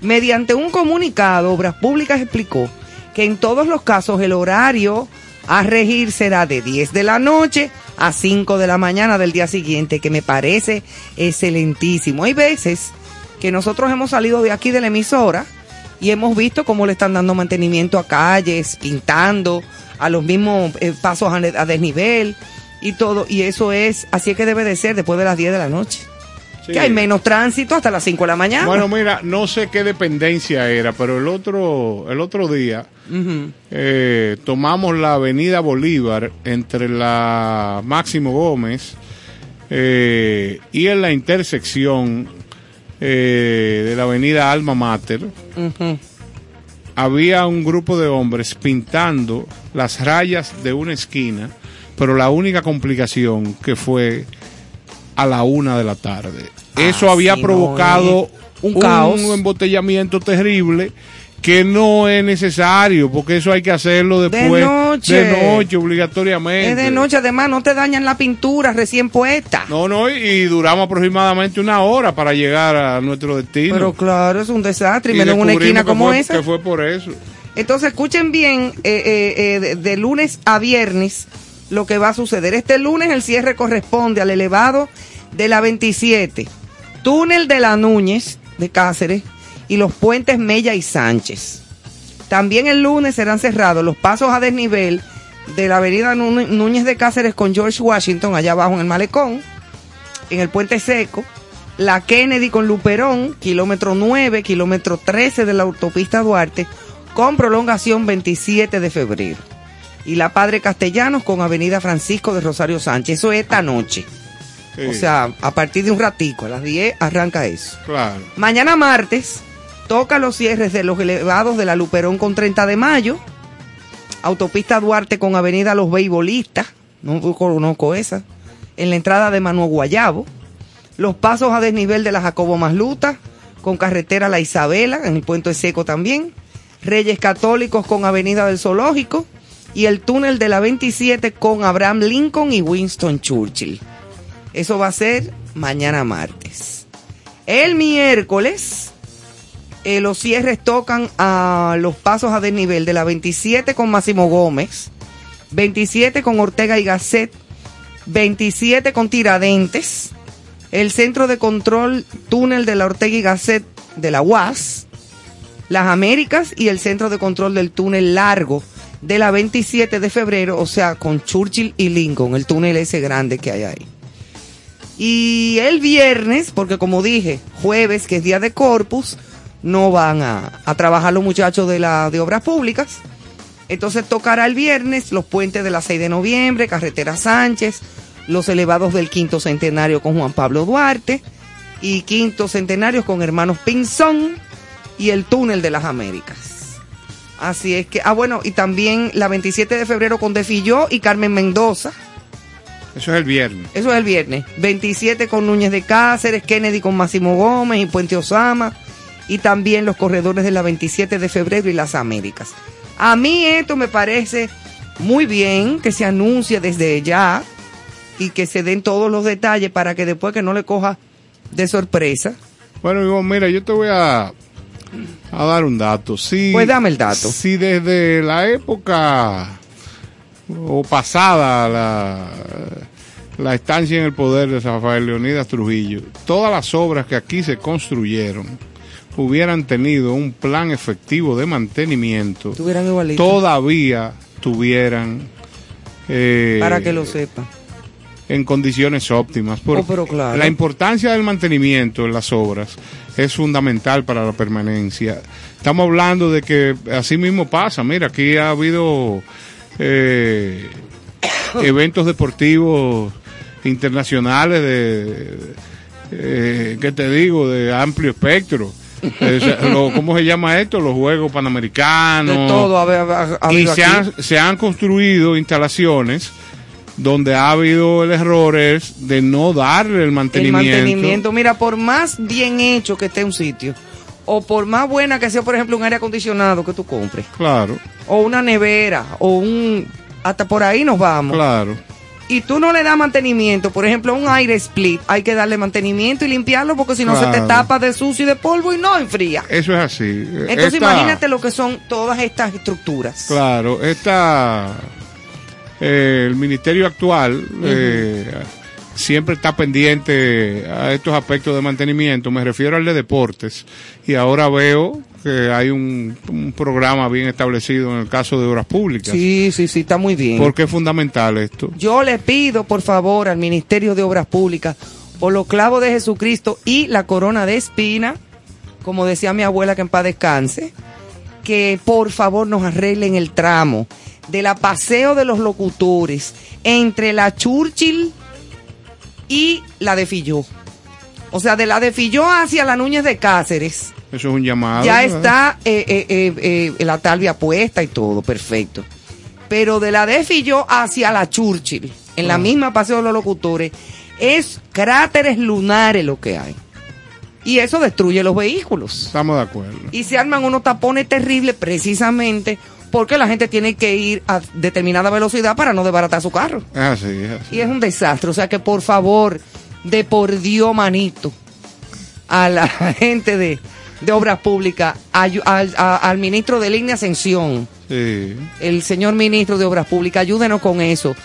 Speaker 4: Mediante un comunicado, Obras Públicas explicó que en todos los casos el horario a regir será de 10 de la noche a 5 de la mañana del día siguiente, que me parece excelentísimo. Hay veces que nosotros hemos salido de aquí de la emisora y hemos visto cómo le están dando mantenimiento a calles, pintando, a los mismos eh, pasos a, a desnivel y todo. Y eso es, así es que debe de ser después de las 10 de la noche.
Speaker 3: Sí.
Speaker 4: Que hay menos tránsito hasta las 5 de la mañana.
Speaker 3: Bueno, mira, no sé qué dependencia era, pero el otro, el otro día eh, tomamos la avenida Bolívar entre la Máximo Gómez eh, y en la intersección eh, de la avenida Alma Mater. Había un grupo de hombres pintando las rayas de una esquina, pero la única complicación que fue a la una de la tarde. Eso
Speaker 4: Ah,
Speaker 3: había provocado
Speaker 4: no, eh. Un caos.
Speaker 3: embotellamiento terrible que no es necesario, porque eso hay que hacerlo después
Speaker 4: noche.
Speaker 3: de noche obligatoriamente.
Speaker 4: Es de noche, además, no te dañan la pintura recién puesta.
Speaker 3: No, no, y, duramos aproximadamente una hora para llegar a nuestro destino.
Speaker 4: Pero claro, es un desastre, y, menos en una esquina como
Speaker 3: fue-
Speaker 4: esa.
Speaker 3: Que fue por eso.
Speaker 4: Entonces, escuchen bien, eh, eh, eh, de, de lunes a viernes, lo que va a suceder. Este lunes el cierre corresponde al elevado de la 27, túnel de la Núñez de Cáceres y los puentes Mella y Sánchez. También el lunes serán cerrados los pasos a desnivel de la avenida Nú- Núñez de Cáceres con George Washington, allá abajo en el malecón, en el puente seco, la Kennedy con Luperón, kilómetro 9, kilómetro 13 de la autopista Duarte, con prolongación 27 de febrero. Y la Padre Castellanos con Avenida Francisco de Rosario Sánchez. Eso es esta noche. O sea, a partir de un ratico, a las 10 arranca eso.
Speaker 3: Claro.
Speaker 4: Mañana martes toca los cierres de los elevados de la Luperón con 30 de mayo, Autopista Duarte con Avenida Los Beisbolistas, no conozco esa, en la entrada de Manuel Guayabo, los pasos a desnivel de la Jacobo Masluta con carretera La Isabela, en el puente seco también, Reyes Católicos con Avenida del Zoológico y el túnel de la 27 con Abraham Lincoln y Winston Churchill. Eso va a ser mañana martes. El miércoles, eh, los cierres tocan a los pasos a desnivel de la 27 con Máximo Gómez, 27 con Ortega y Gasset, 27 con Tiradentes, el centro de control túnel de la Ortega y Gasset de la UAS, las Américas y el centro de control del túnel largo de la 27 de febrero, o sea, con Churchill y Lincoln, el túnel ese grande que hay ahí. Y el viernes, porque como dije, jueves, que es día de Corpus, no van a, a trabajar los muchachos de, la, de obras públicas. Entonces tocará el viernes los puentes de la 6 de noviembre, Carretera Sánchez, los elevados del quinto centenario con Juan Pablo Duarte y quinto centenario con hermanos Pinzón y el túnel de las Américas. Así es que, ah bueno, y también la 27 de febrero con Defilló y Carmen Mendoza.
Speaker 3: Eso es el viernes.
Speaker 4: Eso es el viernes. 27 con Núñez de Cáceres, Kennedy con Máximo Gómez y Puente Osama. Y también los corredores de la 27 de febrero y las Américas. A mí esto me parece muy bien que se anuncie desde ya y que se den todos los detalles para que después que no le coja de sorpresa.
Speaker 3: Bueno, mira, yo te voy a, a dar un dato. Si,
Speaker 4: Pues dame el dato.
Speaker 3: Si desde la época o pasada la, la estancia en el poder de Rafael Leonidas Trujillo, todas las obras que aquí se construyeron hubieran tenido un plan efectivo de mantenimiento, todavía tuvieran eh,
Speaker 4: Para que lo sepa.
Speaker 3: en condiciones óptimas. Porque
Speaker 4: Oh, pero claro.
Speaker 3: La importancia del mantenimiento en las obras es fundamental para la permanencia. Estamos hablando de que así mismo pasa. Mira, aquí ha habido eh, eventos deportivos internacionales de, eh, ¿qué te digo? De amplio espectro. Eh, lo- ¿Cómo se llama esto? Los Juegos Panamericanos.
Speaker 4: De todo ha, ha- ha
Speaker 3: y se han, se han construido instalaciones donde ha habido el error es de no darle el
Speaker 4: El
Speaker 3: mantenimiento.
Speaker 4: mantenimiento, mira, por más bien hecho que esté un sitio, o por más buena que sea, por ejemplo, un aire acondicionado que tú compres,
Speaker 3: Claro,
Speaker 4: o una nevera, o un... Hasta por ahí nos vamos.
Speaker 3: claro.
Speaker 4: Y tú no le das mantenimiento, por ejemplo, un aire split, hay que darle mantenimiento y limpiarlo porque si no se te tapa de sucio y de polvo y no enfría.
Speaker 3: Eso es así.
Speaker 4: Entonces
Speaker 3: Esta-
Speaker 4: imagínate lo que son todas estas estructuras.
Speaker 3: Claro, esta, eh, el ministerio actual eh, siempre está pendiente a estos aspectos de mantenimiento. Me refiero al de deportes. Y ahora veo que hay un, un programa bien establecido en el caso de obras públicas.
Speaker 4: Sí, sí, sí, está muy bien.
Speaker 3: Porque es fundamental esto.
Speaker 4: Yo le pido, por favor, al Ministerio de Obras Públicas, por los clavos de Jesucristo y la corona de espina, como decía mi abuela que en paz descanse, que por favor nos arreglen el tramo de la paseo de los locutores entre la Churchill y la de Filló. O sea, de la de Filló hacia la Núñez de Cáceres.
Speaker 3: Eso es un llamado.
Speaker 4: Ya
Speaker 3: ¿verdad?
Speaker 4: está eh, eh, eh, eh, la talvia puesta y todo, perfecto. Pero de la de Filló hacia la Churchill, en
Speaker 3: Ah.
Speaker 4: la misma paseo de los locutores, es cráteres lunares lo que hay. Y eso destruye los vehículos.
Speaker 3: Estamos de acuerdo.
Speaker 4: Y se arman unos tapones terribles precisamente porque la gente tiene que ir a determinada velocidad para no desbaratar su carro.
Speaker 3: Así, es así.
Speaker 4: Y es un desastre. O sea que por favor, de por Dios, manito, a la gente de, de Obras Públicas, ayu- al, a- al ministro de Línea Ascensión,
Speaker 3: Sí.
Speaker 4: el señor ministro de Obras Públicas, ayúdenos con eso.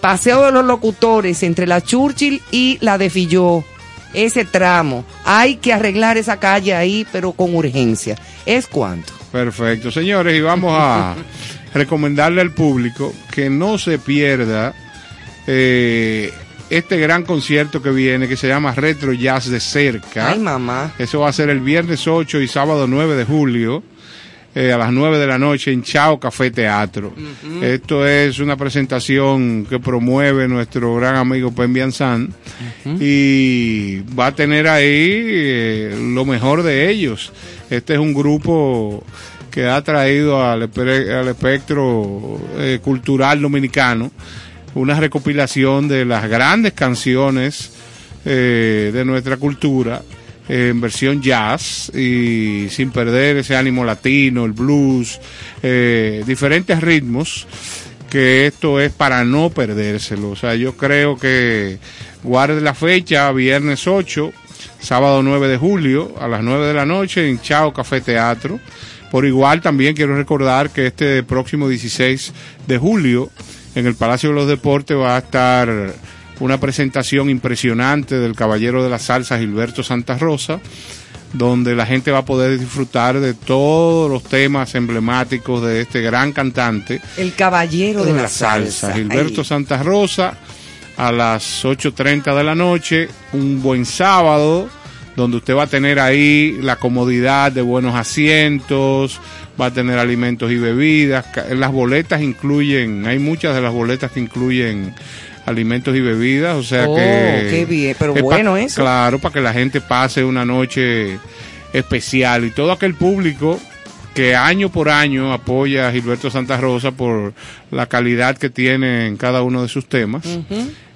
Speaker 4: Paseo de los locutores entre la Churchill y la de Filló. Ese tramo. Hay que arreglar esa calle ahí, pero con urgencia. ¿Es cuánto?
Speaker 3: Perfecto, señores, y vamos a recomendarle al público que no se pierda eh, este gran concierto que viene, que se llama Retro Jazz de Cerca.
Speaker 4: Ay, mamá.
Speaker 3: Eso va a ser el viernes 8 y sábado 9 de julio. eh, a las 9 de la noche en Chao Café Teatro. Esto es una presentación que promueve nuestro gran amigo Pen Bianzán y va a tener ahí eh, lo mejor de ellos. Este es un grupo que ha traído al espectro eh, cultural dominicano una recopilación de las grandes canciones eh, de nuestra cultura en versión jazz y sin perder ese ánimo latino, el blues, eh, diferentes ritmos que esto es para no perdérselo. O sea, yo creo que guarde la fecha, viernes 8, sábado 9 de julio, a las 9 de la noche en Chao Café Teatro. Por igual también quiero recordar que este próximo 16 de julio en el Palacio de los Deportes va a estar una presentación impresionante del Caballero de la Salsa Gilberto Santa Rosa, donde la gente va a poder disfrutar de todos los temas emblemáticos de este gran cantante
Speaker 4: El caballero de la, salsa.
Speaker 3: Gilberto. Santa Rosa, a las 8.30 de la noche, un buen sábado, donde usted va a tener ahí la comodidad de buenos asientos, va a tener alimentos y bebidas. Las boletas incluyen, hay muchas de las boletas que incluyen alimentos y bebidas, o sea
Speaker 4: Oh,
Speaker 3: que...
Speaker 4: qué bien, pero
Speaker 3: es pa-
Speaker 4: bueno eso.
Speaker 3: Claro, para que la gente pase una noche especial y todo aquel público que año por año apoya a Gilberto Santa Rosa por la calidad que tiene en cada uno de sus temas.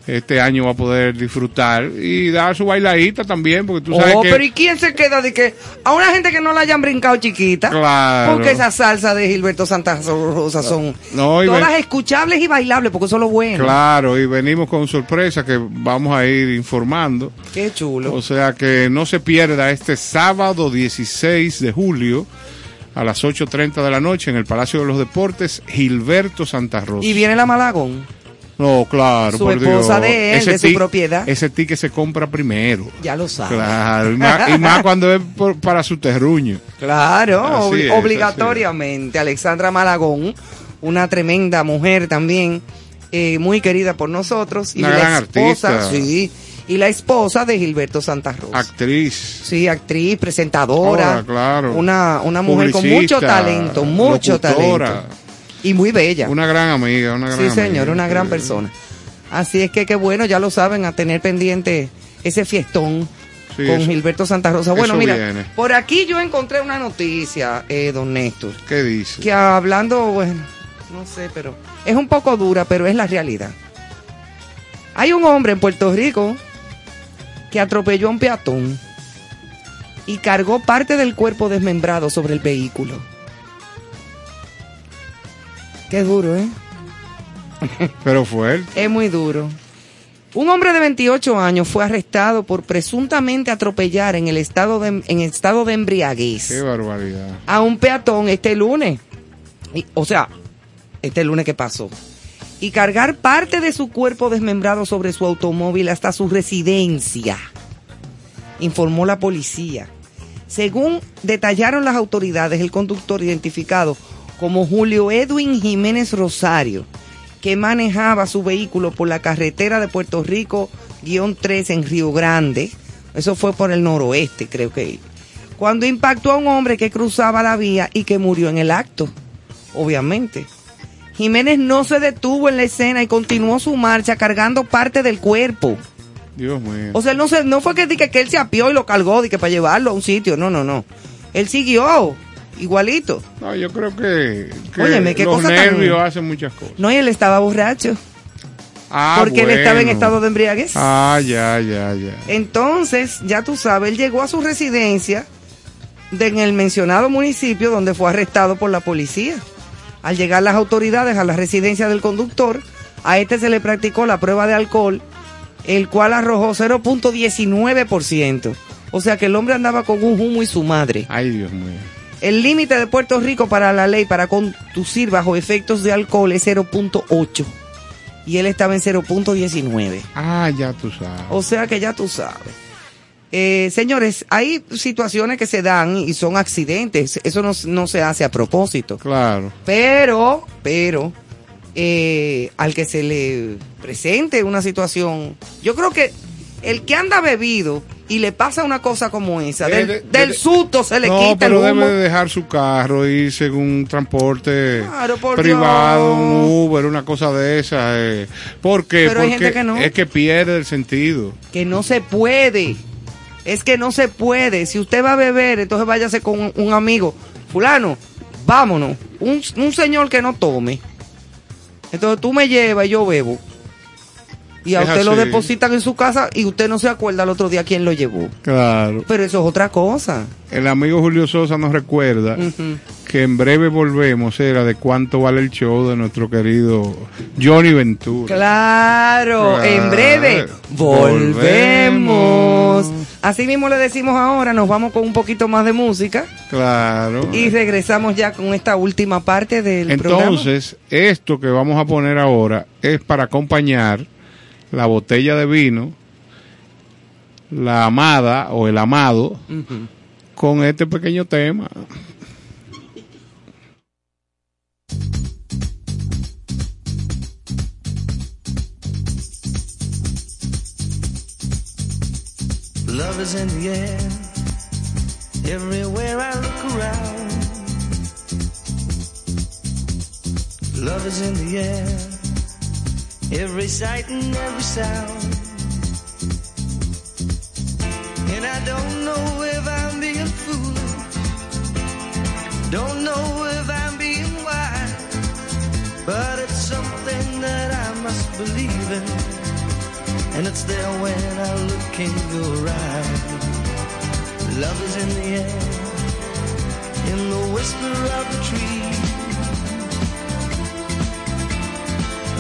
Speaker 3: Este año va a poder disfrutar y dar su bailadita también, porque tú sabes
Speaker 4: Oh,
Speaker 3: que...
Speaker 4: pero ¿y quién se queda de que a una gente que no la hayan brincado chiquita?
Speaker 3: Claro.
Speaker 4: Porque esa salsa de Gilberto Santa Rosa son
Speaker 3: No,
Speaker 4: todas
Speaker 3: ven-
Speaker 4: escuchables y bailables, porque eso es lo bueno.
Speaker 3: Claro, y venimos con sorpresa que vamos a ir informando.
Speaker 4: Qué chulo.
Speaker 3: O sea que no se pierda este sábado 16 de julio a las 8.30 de la noche en el Palacio de los Deportes, Gilberto Santa Rosa.
Speaker 4: Y viene la Malagón.
Speaker 3: No, claro,
Speaker 4: Su
Speaker 3: por
Speaker 4: esposa
Speaker 3: Dios.
Speaker 4: de él, de su propiedad.
Speaker 3: Ese ticket se compra primero.
Speaker 4: Ya lo sabe.
Speaker 3: Claro, y más, y más cuando es por- para su terruño.
Speaker 4: Claro,
Speaker 3: es,
Speaker 4: obligatoriamente. Alexandra Malagón, una tremenda mujer también, eh, muy querida por nosotros. Y
Speaker 3: Una
Speaker 4: la
Speaker 3: gran
Speaker 4: esposa,
Speaker 3: artista.
Speaker 4: sí, y la esposa de Gilberto Santa Rosa.
Speaker 3: Actriz.
Speaker 4: Sí, actriz, presentadora.
Speaker 3: Claro.
Speaker 4: Una, una mujer con mucho talento, mucho
Speaker 3: locutora.
Speaker 4: talento. Y muy bella.
Speaker 3: Una gran amiga, una gran
Speaker 4: Sí,
Speaker 3: amiga.
Speaker 4: señor, una gran persona. Así es que qué bueno, ya lo saben, a tener pendiente ese fiestón
Speaker 3: Sí,
Speaker 4: con
Speaker 3: eso-
Speaker 4: Gilberto Santa Rosa. Bueno, mira,
Speaker 3: viene.
Speaker 4: por aquí yo encontré una noticia, eh, don Néstor,
Speaker 3: ¿Qué dice?
Speaker 4: que hablando, bueno, no sé, pero es un poco dura, pero es la realidad. Hay un hombre en Puerto Rico que atropelló a un peatón y cargó parte del cuerpo desmembrado sobre el vehículo. Qué duro, ¿eh?
Speaker 3: Pero fuerte.
Speaker 4: Es muy duro. Un hombre de 28 años fue arrestado por presuntamente atropellar en el estado de, en estado de embriaguez
Speaker 3: Qué barbaridad.
Speaker 4: a un peatón este lunes. Y- o sea, este lunes que pasó. Y cargar parte de su cuerpo desmembrado sobre su automóvil hasta su residencia, informó la policía. Según detallaron las autoridades, el conductor identificado como Julio Edwin Jiménez Rosario, que manejaba su vehículo por la carretera de Puerto Rico, guion 3 en Río Grande, eso fue por el noroeste, creo que, cuando impactó a un hombre que cruzaba la vía y que murió en el acto, obviamente. Jiménez no se detuvo en la escena y continuó su marcha cargando parte del cuerpo.
Speaker 3: Dios mío.
Speaker 4: O sea, no, se, no fue que, que, que él se apió y lo cargó que para llevarlo a un sitio. No, no, no. Él siguió igualito.
Speaker 3: No, yo creo que, que
Speaker 4: Óyeme, qué
Speaker 3: los
Speaker 4: cosa tan-
Speaker 3: nervios hacen muchas cosas.
Speaker 4: No, y él estaba borracho.
Speaker 3: Ah,
Speaker 4: porque él estaba en estado de embriaguez.
Speaker 3: Ah, ya, ya, ya.
Speaker 4: Entonces, ya tú sabes, él llegó a su residencia de- en el mencionado municipio donde fue arrestado por la policía. Al llegar las autoridades a la residencia del conductor, a este se le practicó la prueba de alcohol, el cual arrojó 0.19%. O sea que el hombre andaba con un humo y su madre.
Speaker 3: Ay, Dios mío.
Speaker 4: El límite de Puerto Rico para la ley para conducir bajo efectos de alcohol es 0.8 y él estaba en 0.19.
Speaker 3: Ah, ya tú sabes.
Speaker 4: O sea que ya tú sabes. Eh, señores, hay situaciones que se dan y son accidentes. Eso no, no se hace a propósito.
Speaker 3: Claro.
Speaker 4: Pero, pero, eh, al que se le presente una situación, yo creo que el que anda bebido y le pasa una cosa como esa,
Speaker 3: Eh,
Speaker 4: del,
Speaker 3: de-
Speaker 4: del
Speaker 3: de-
Speaker 4: susto se le
Speaker 3: no,
Speaker 4: quita el
Speaker 3: pero
Speaker 4: humo.
Speaker 3: debe de dejar su carro y irse en un transporte
Speaker 4: Claro,
Speaker 3: privado, un Uber, una cosa de esa. Eh. ¿Por qué?
Speaker 4: Pero hay
Speaker 3: Porque
Speaker 4: gente que no.
Speaker 3: es que pierde el sentido.
Speaker 4: que no se puede. Es que no se puede. Si usted va a beber, entonces váyase con un, un amigo. Fulano, vámonos. Un, un señor que no tome. Entonces tú me llevas y yo bebo. Y a
Speaker 3: Es
Speaker 4: usted lo depositan en su casa y usted no se acuerda el otro día quién lo llevó.
Speaker 3: Claro.
Speaker 4: Pero eso es otra cosa.
Speaker 3: El amigo Julio Sosa nos recuerda que en breve volvemos, era de cuánto vale el show de nuestro querido Johnny Ventura.
Speaker 4: Claro,
Speaker 3: Claro.
Speaker 4: en breve volvemos. Así mismo le decimos ahora, nos vamos con un poquito más de música
Speaker 3: Claro.
Speaker 4: y regresamos ya con esta última parte del programa.
Speaker 3: Entonces, esto que vamos a poner ahora es para acompañar la botella de vino, la amada o el amado,
Speaker 4: Ujú.
Speaker 3: con este pequeño tema.
Speaker 5: Love is in the air, everywhere I look around. Love is in the air, every sight and every sound. And I don't know if I'm being foolish, don't know if I'm being wise, but it's something that I must believe in. And it's there when I look in your eyes. Love is in the air, in the whisper of the tree.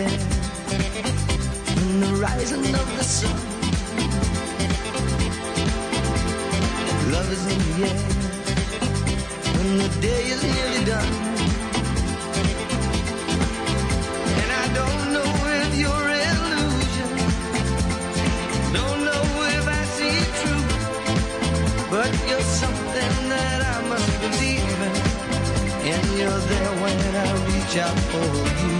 Speaker 5: In the the rising of the sun. Love is in the air when the day is nearly done. And I don't know if you're illusion, don't know if I see it true, but you're something that I must believe in, and you're there when I reach out for you.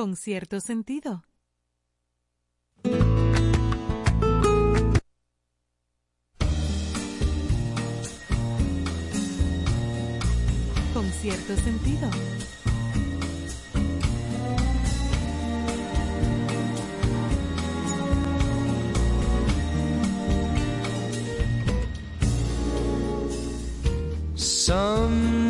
Speaker 2: Con cierto sentido. Con cierto sentido.
Speaker 5: Someday,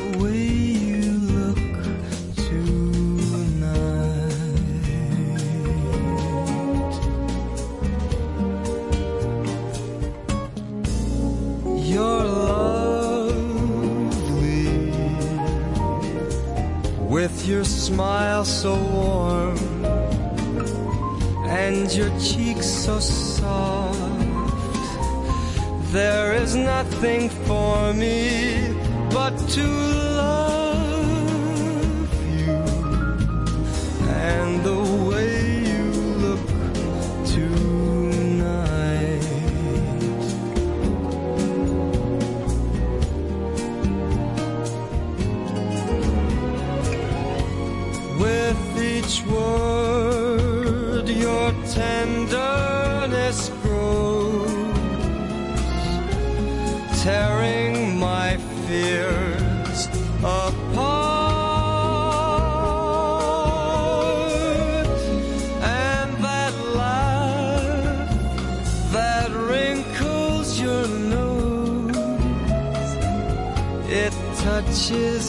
Speaker 5: with your smile so warm and your cheeks so soft. There is nothing for me but to word, your tenderness grows, tearing my fears apart. And that laugh that wrinkles your nose, it touches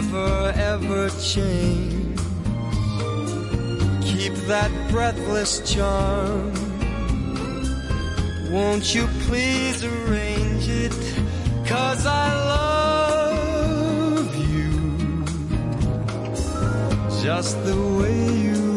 Speaker 5: never ever change. Keep that breathless charm. Won't you please arrange it? Cause I love you just the way you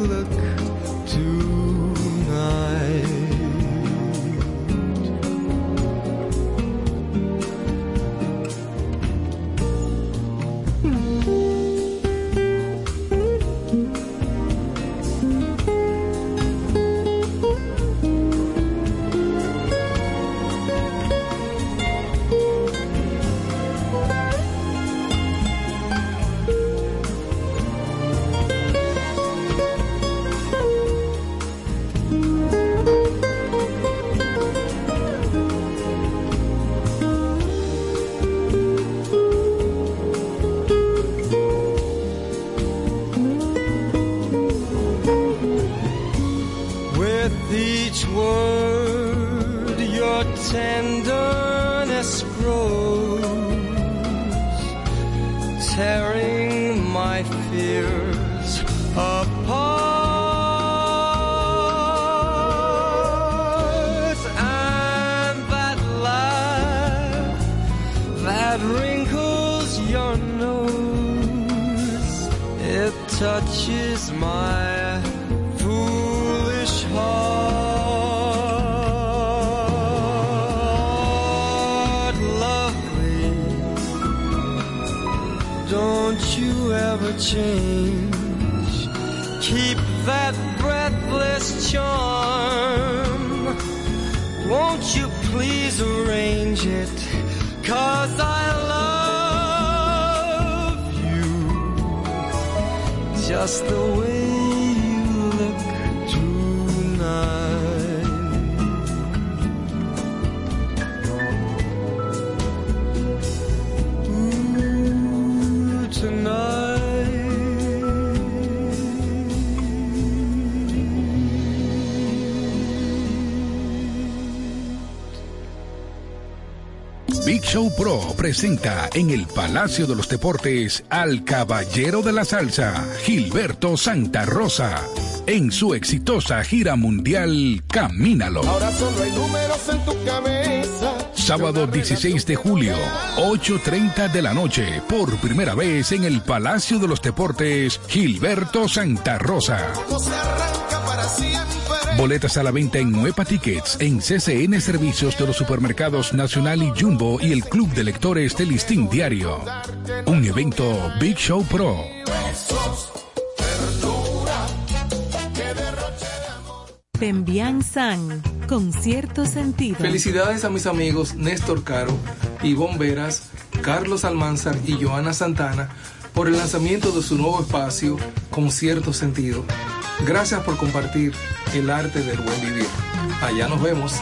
Speaker 13: Show Pro presenta en el Palacio de los Deportes al Caballero de la Salsa, Gilberto Santa Rosa, en su exitosa gira mundial Camínalo.
Speaker 14: Ahora solo hay números en tu cabeza.
Speaker 13: Sábado 16 de julio, 8.30 de la noche, por primera vez en el Palacio de los Deportes, Gilberto Santa Rosa. Boletas a la venta en Nueva Tickets, en CCN Servicios de los Supermercados Nacional y Jumbo y el Club de Lectores del Listín Diario. Un evento Big Show Pro.
Speaker 2: Pembian San, con cierto sentido.
Speaker 15: Felicidades a mis amigos Néstor Caro, Ivonne Veras, Carlos Almanzar y Joana Santana por el lanzamiento de su nuevo espacio con cierto sentido. Gracias por compartir el arte del buen vivir. Allá nos vemos.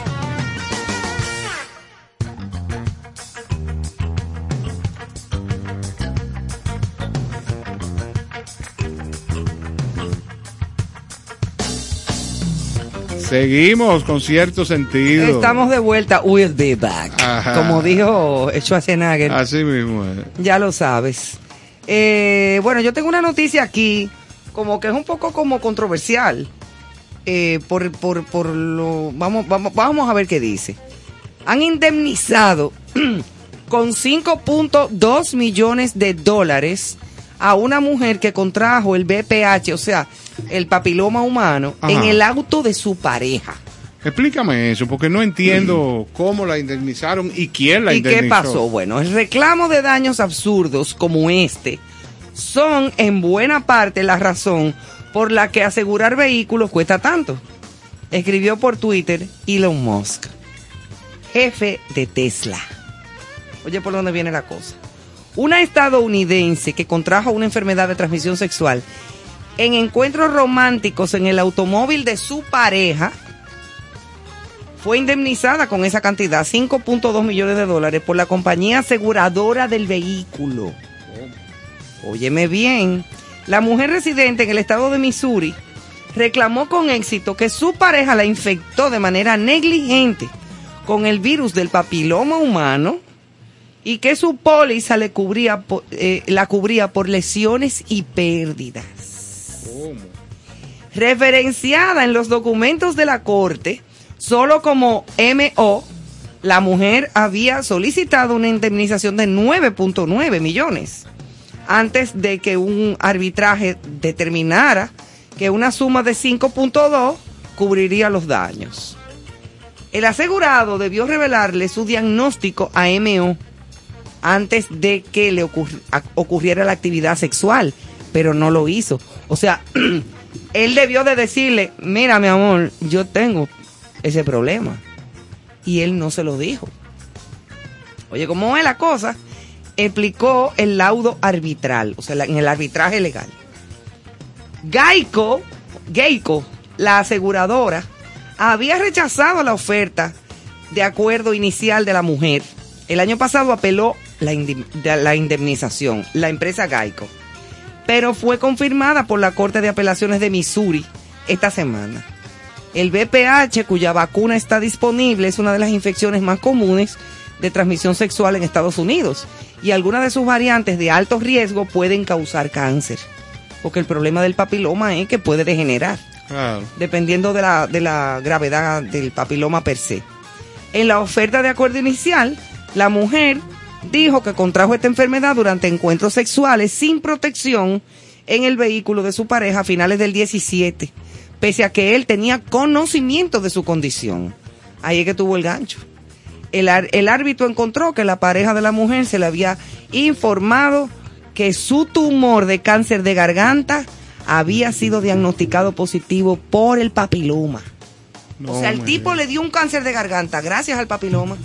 Speaker 3: Seguimos con cierto sentido.
Speaker 4: Estamos de vuelta. We'll be back.
Speaker 3: Ajá.
Speaker 4: Como dijo Schwarzenegger.
Speaker 3: Así mismo.
Speaker 4: Ya lo sabes. Eh, bueno, yo tengo una noticia aquí, como que es un poco como controversial. Eh, por, por, por lo. Vamos, vamos, vamos a ver qué dice. Han indemnizado con 5.2 millones de dólares a una mujer que contrajo el BPH, o sea, el papiloma humano,
Speaker 3: Ajá.
Speaker 4: en el auto de su pareja.
Speaker 3: Explícame eso, porque no entiendo cómo la indemnizaron y quién la
Speaker 4: ¿Y
Speaker 3: indemnizó.
Speaker 4: qué pasó? Bueno, el reclamo de daños absurdos como este son en buena parte la razón por la que asegurar vehículos cuesta tanto. Escribió por Twitter Elon Musk, jefe de Tesla. Oye, ¿por dónde viene la cosa? Una estadounidense que contrajo una enfermedad de transmisión sexual en encuentros románticos en el automóvil de su pareja fue indemnizada con esa cantidad, 5.2 millones de dólares, por la compañía aseguradora del vehículo. Óyeme bien, la mujer residente en el estado de Missouri reclamó con éxito que su pareja la infectó de manera negligente con el virus del papiloma humano y que su póliza le cubría, po- eh, la cubría por lesiones y pérdidas. Referenciada en los documentos de la corte, solo como MO, la mujer había solicitado una indemnización de 9.9 millones antes de que un arbitraje determinara que una suma de 5.2 cubriría los daños. El asegurado debió revelarle su diagnóstico a MO antes de que le ocurriera la actividad sexual, pero no lo hizo. O sea, él debió de decirle, mira mi amor, yo tengo ese problema. Y él no se lo dijo. Oye, ¿cómo es la cosa? Explicó el laudo arbitral, o sea, en el arbitraje legal. Geico, Geico, la aseguradora, había rechazado la oferta de acuerdo inicial de la mujer. El año pasado apeló la indemnización, la empresa Geico, pero fue confirmada por la Corte de Apelaciones de Missouri esta semana. El BPH, cuya vacuna está disponible, es una de las infecciones más comunes de transmisión sexual en Estados Unidos. Y algunas de sus variantes de alto riesgo pueden causar cáncer. Porque el problema del papiloma es que puede degenerar
Speaker 3: Claro.
Speaker 4: dependiendo de la, de la gravedad del papiloma per se. En la oferta de acuerdo inicial, la mujer dijo que contrajo esta enfermedad durante encuentros sexuales sin protección en el vehículo de su pareja a finales del 17, pese a que él tenía conocimiento de su condición. Ahí es que tuvo el gancho. El, el árbitro encontró que la pareja de la mujer se le había informado que su tumor de cáncer de garganta había sido diagnosticado positivo por el papiloma. o sea, el tipo le dio un cáncer de garganta gracias al papiloma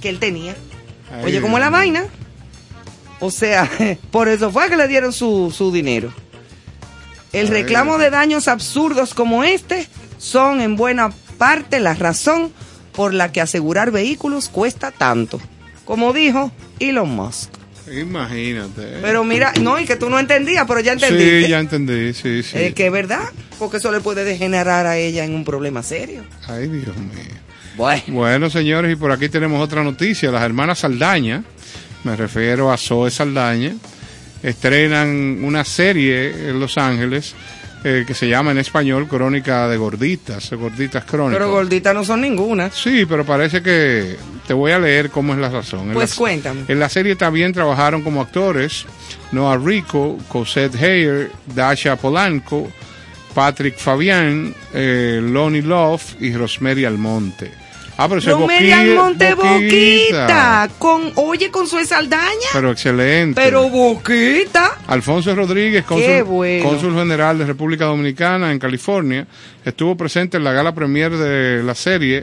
Speaker 4: que él tenía. Oye, ¿cómo es la vaina? O sea, por eso fue que le dieron su, su dinero. El reclamo de daños absurdos como este son en buena parte la razón por la que asegurar vehículos cuesta tanto. Como dijo Elon Musk.
Speaker 3: Imagínate.
Speaker 4: Pero mira, no, y que tú no entendías, pero ya entendiste.
Speaker 3: Sí, ya entendí, sí, sí.
Speaker 4: Eh, que es verdad, porque eso le puede degenerar a ella en un problema serio.
Speaker 3: Ay, Dios mío.
Speaker 4: Bueno.
Speaker 3: Bueno, señores, y por aquí tenemos otra noticia. Las hermanas Saldaña, me refiero a Zoe Saldaña, estrenan una serie en Los Ángeles eh, que se llama en español Crónica de Gorditas, Gorditas Crónicas.
Speaker 4: Pero gorditas no son ninguna.
Speaker 3: Sí, pero parece que te voy a leer cómo es la razón. En
Speaker 4: Pues
Speaker 3: la-
Speaker 4: cuéntame.
Speaker 3: En la serie también trabajaron como actores Noah Rico, Cosette Heyer, Dasha Polanco, Patrick Fabián, eh, Lonnie Love y Rosemary Almonte. Ah, pero Boqui-
Speaker 4: Almonte
Speaker 3: Boquita.
Speaker 4: Con, oye, con su saldaña,
Speaker 3: Pero excelente.
Speaker 4: pero Boquita.
Speaker 3: Alfonso Rodríguez, cónsul,
Speaker 4: bueno.
Speaker 3: cónsul general de República Dominicana en California, estuvo presente en la gala premier de la serie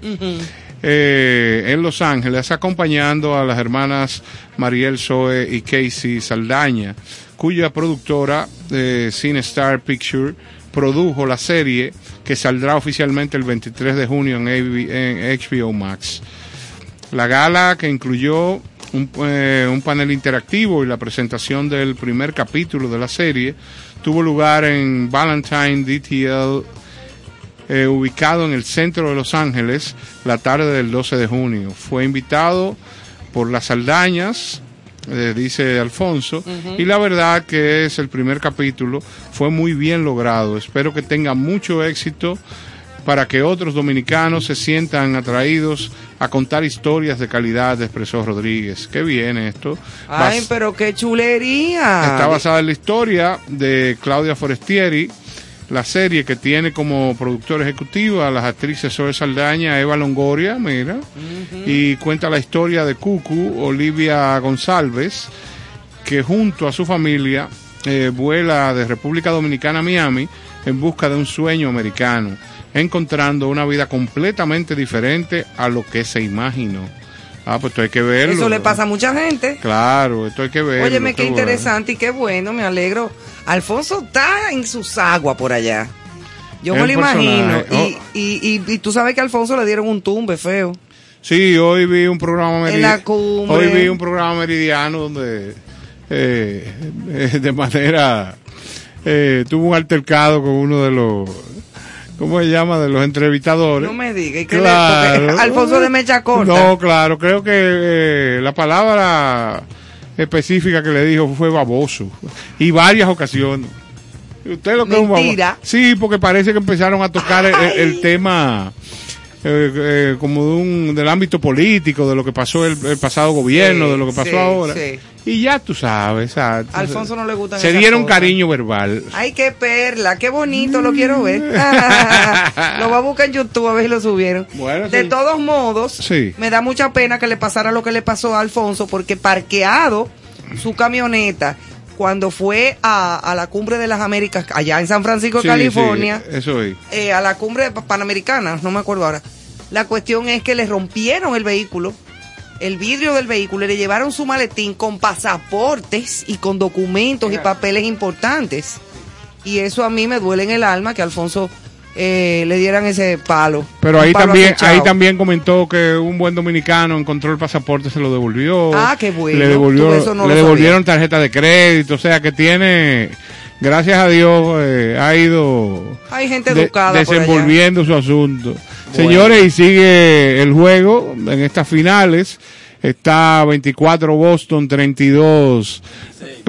Speaker 3: eh, en Los Ángeles, acompañando a las hermanas Mariel Zoe y Casey Saldaña, cuya productora eh, Cine Star Picture produjo la serie que saldrá oficialmente el 23 de junio en, HBO Max. La gala que incluyó un, eh, un panel interactivo y la presentación del primer capítulo de la serie tuvo lugar en Valentine DTL, eh, ubicado en el centro de Los Ángeles, la tarde del 12 de junio. Fue invitado por las Saldañas, eh, dice Alfonso, y la verdad que es el primer capítulo, fue muy bien logrado. Espero que tenga mucho éxito para que otros dominicanos se sientan atraídos a contar historias de calidad, expresó Rodríguez. Qué bien esto.
Speaker 4: Ay, pero qué chulería.
Speaker 3: Está basada en la historia de Claudia Forestieri, la serie que tiene como productor ejecutivo a las actrices Zoe Saldaña, Eva Longoria, mira, y cuenta la historia de Cucu, Olivia González, que junto a su familia eh, vuela de República Dominicana a Miami en busca de un sueño americano, encontrando una vida completamente diferente a lo que se imaginó. Ah, pues esto hay que verlo.
Speaker 4: Eso le pasa a mucha gente.
Speaker 3: Claro, esto hay que verlo.
Speaker 4: Óyeme, qué
Speaker 3: bueno.
Speaker 4: interesante y qué bueno, me alegro. Alfonso está en sus aguas por allá. Yo
Speaker 3: Es
Speaker 4: me lo imagino. Y, y, y, y tú sabes que a Alfonso le dieron un tumbe feo.
Speaker 3: Sí, hoy vi un programa
Speaker 4: En la
Speaker 3: meridi-
Speaker 4: cumbre.
Speaker 3: Hoy vi un programa meridiano donde eh, eh, de manera eh, tuvo un altercado con uno de los ¿cómo se llama? de los entrevistadores.
Speaker 4: No me digas. ¿y qué
Speaker 3: Claro.
Speaker 4: Alfonso de Mecha Corta.
Speaker 3: No, claro, creo que eh, la palabra específica que le dijo fue baboso y varias ocasiones. Usted lo que es un baboso.
Speaker 4: Mentira.
Speaker 3: Sí, porque parece que empezaron a tocar el, el- el tema eh, eh, como de un, del ámbito político, de lo que pasó el, el pasado gobierno,
Speaker 4: Sí,
Speaker 3: de lo que pasó
Speaker 4: sí,
Speaker 3: ahora.
Speaker 4: sí.
Speaker 3: Y ya tú sabes.
Speaker 4: A Alfonso no le gustan
Speaker 3: Se dieron
Speaker 4: cosas.
Speaker 3: cariño verbal.
Speaker 4: Ay, qué perla, qué bonito, lo quiero ver. lo voy a buscar en YouTube a ver si lo subieron.
Speaker 3: Bueno,
Speaker 4: de
Speaker 3: sí.
Speaker 4: todos modos,
Speaker 3: Sí.
Speaker 4: me da mucha pena que le pasara lo que le pasó a Alfonso, porque parqueado su camioneta cuando fue a, a la cumbre de las Américas, allá en San Francisco,
Speaker 3: Sí,
Speaker 4: California,
Speaker 3: sí, eso es.
Speaker 4: eh, a la cumbre pa- panamericana, no me acuerdo ahora. La cuestión es que le rompieron el vehículo, el vidrio del vehículo, y le llevaron su maletín con pasaportes y con documentos y papeles importantes. Y eso a mí me duele en el alma que Alfonso eh, le dieran ese palo.
Speaker 3: Pero ahí
Speaker 4: palo
Speaker 3: también,
Speaker 4: acechado.
Speaker 3: ahí también comentó que un buen dominicano encontró el pasaporte, se lo devolvió.
Speaker 4: Ah, qué bueno.
Speaker 3: Le, devolvió,
Speaker 4: Tú eso no
Speaker 3: le
Speaker 4: lo
Speaker 3: devolvieron tarjeta de crédito, o sea que tiene gracias a Dios eh, ha ido
Speaker 4: Hay gente
Speaker 3: de-
Speaker 4: educada por allá.
Speaker 3: desenvolviendo su asunto. Señores, y sigue el juego en estas finales. Está 24 Boston, 32,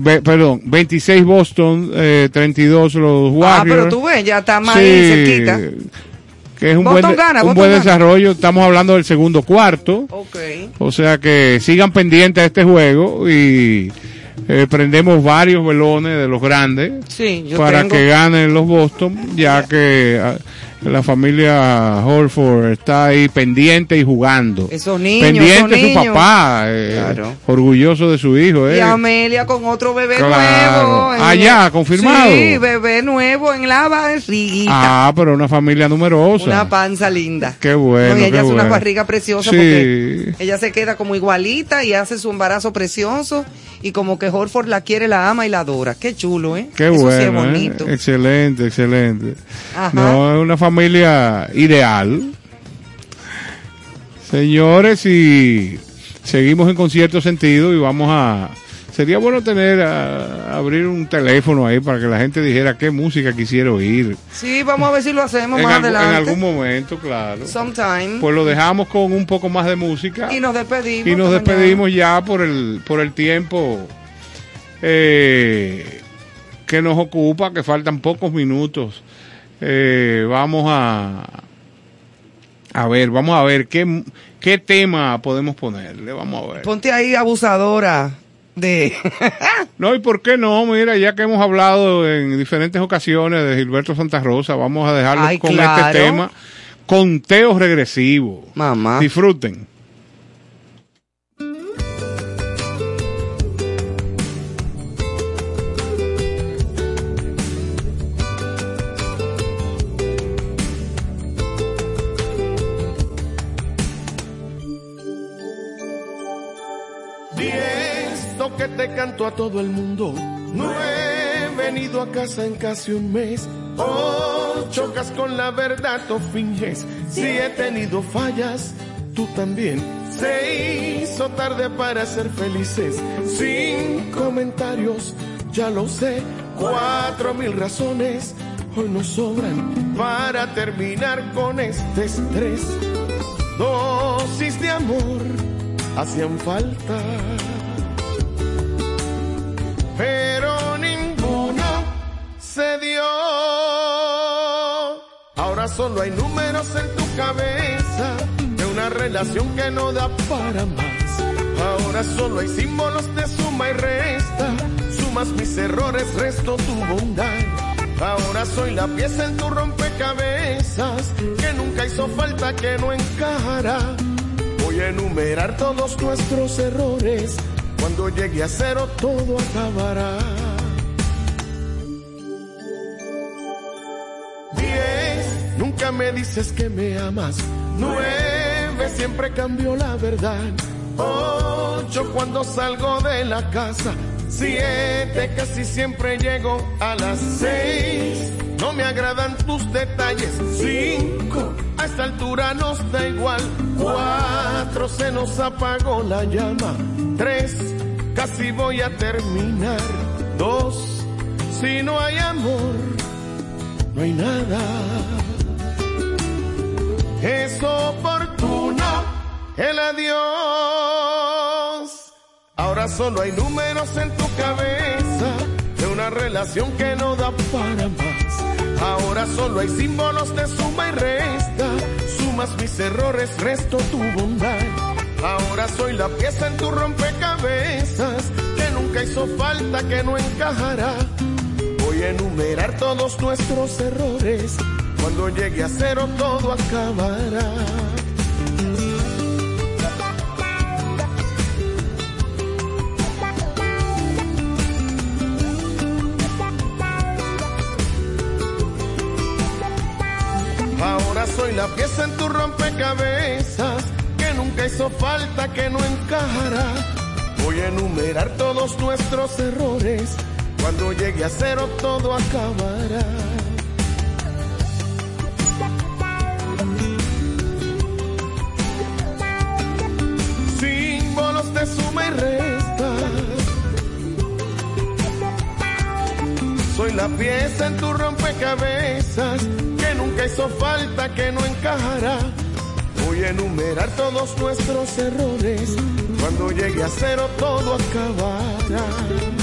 Speaker 3: ve- perdón, 26 Boston, eh, 32 los Warriors.
Speaker 4: Ah, pero tú ves, ya está más
Speaker 3: Sí,
Speaker 4: ahí cerquita.
Speaker 3: Que es un
Speaker 4: Boston
Speaker 3: buen,
Speaker 4: gana,
Speaker 3: un buen
Speaker 4: gana.
Speaker 3: desarrollo. Estamos hablando del segundo cuarto.
Speaker 4: Ok.
Speaker 3: O sea que sigan pendientes a este juego y eh, prendemos varios velones de los grandes
Speaker 4: Sí,
Speaker 3: para
Speaker 4: tengo.
Speaker 3: que ganen los Boston, ya que ah, la familia Holford está ahí pendiente y jugando.
Speaker 4: Esos niños,
Speaker 3: pendiente
Speaker 4: esos
Speaker 3: su papá, eh, orgulloso de su hijo.
Speaker 4: Y
Speaker 3: eh.
Speaker 4: Amelia con otro bebé
Speaker 3: Claro.
Speaker 4: nuevo. en-
Speaker 3: Ah, confirmado.
Speaker 4: Sí, bebé nuevo en la barriguita.
Speaker 3: Ah, pero una familia numerosa.
Speaker 4: Una panza linda.
Speaker 3: Qué bueno.
Speaker 4: No, y ella
Speaker 3: qué
Speaker 4: una
Speaker 3: bueno.
Speaker 4: barriga preciosa
Speaker 3: Sí.
Speaker 4: porque ella se queda como igualita y hace su embarazo precioso y como que Horford la quiere, la ama y la adora. Qué chulo, ¿eh?
Speaker 3: Qué
Speaker 4: Eso
Speaker 3: bueno,
Speaker 4: sí es
Speaker 3: ¿eh?
Speaker 4: bonito.
Speaker 3: excelente, excelente.
Speaker 4: Ajá.
Speaker 3: No, es una familia ideal. Señores, y seguimos en concierto sentido y vamos a... Sería bueno tener, a, abrir un teléfono ahí para que la gente dijera qué música quisiera oír.
Speaker 4: Sí, vamos a ver si lo hacemos más
Speaker 3: algu- en
Speaker 4: adelante.
Speaker 3: algún momento, claro.
Speaker 4: Sometime.
Speaker 3: Pues lo dejamos con un poco más de música.
Speaker 4: y nos despedimos.
Speaker 3: Y nos
Speaker 4: mañana.
Speaker 3: despedimos ya por el, por el tiempo eh, que nos ocupa, que faltan pocos minutos. Eh, vamos a, a ver, vamos a ver qué, qué tema podemos ponerle. Vamos a ver.
Speaker 4: Ponte ahí abusadora de...
Speaker 3: No, y por qué no, mira, ya que hemos hablado en diferentes ocasiones de Gilberto Santa Rosa, vamos a dejarlo
Speaker 4: Ay,
Speaker 3: con
Speaker 4: claro.
Speaker 3: este tema. Conteo regresivo.
Speaker 4: Mamá.
Speaker 3: Disfruten.
Speaker 14: Todo el mundo. No he venido a casa en casi un mes. O chocas con la verdad o finges. Si he tenido fallas, tú también. Se hizo tarde para ser felices. Sin comentarios, ya lo sé. Cuatro mil razones hoy nos sobran para terminar con este estrés. Dosis de amor hacían falta. Pero ninguno se dio. Ahora solo hay números en tu cabeza de una relación que no da para más. Ahora solo hay símbolos de suma y resta. Sumas mis errores, resto tu bondad. Ahora soy la pieza en tu rompecabezas que nunca hizo falta que no encajará. Voy a enumerar todos nuestros errores. Cuando llegue a cero todo acabará. Diez, nunca me dices que me amas. Nueve, siempre cambio la verdad. Ocho, cuando salgo de la casa. Siete, casi siempre llego a las seis. No me agradan tus detalles. Cinco, a esta altura nos da igual. Cuatro, se nos apagó la llama. Tres, casi voy a terminar. Dos, si no hay amor, no hay nada. Es oportuno el adiós. Ahora solo hay números en tu cabeza de una relación que no da para más. Ahora solo hay símbolos de suma y resta. Sumas mis errores, resto tu bondad. Ahora soy la pieza en tu rompecabezas que nunca hizo falta, que no encajará. Voy a enumerar todos nuestros errores. Cuando llegue a cero todo acabará. Ahora soy la pieza en tu rompecabezas nunca hizo falta, que no encajará. Voy a enumerar todos nuestros errores. Cuando llegue a cero todo acabará. Símbolos de suma y resta. Soy la pieza en tu rompecabezas que nunca hizo falta, que no encajará. Voy a enumerar todos nuestros errores. Cuando llegue a cero todo acabará.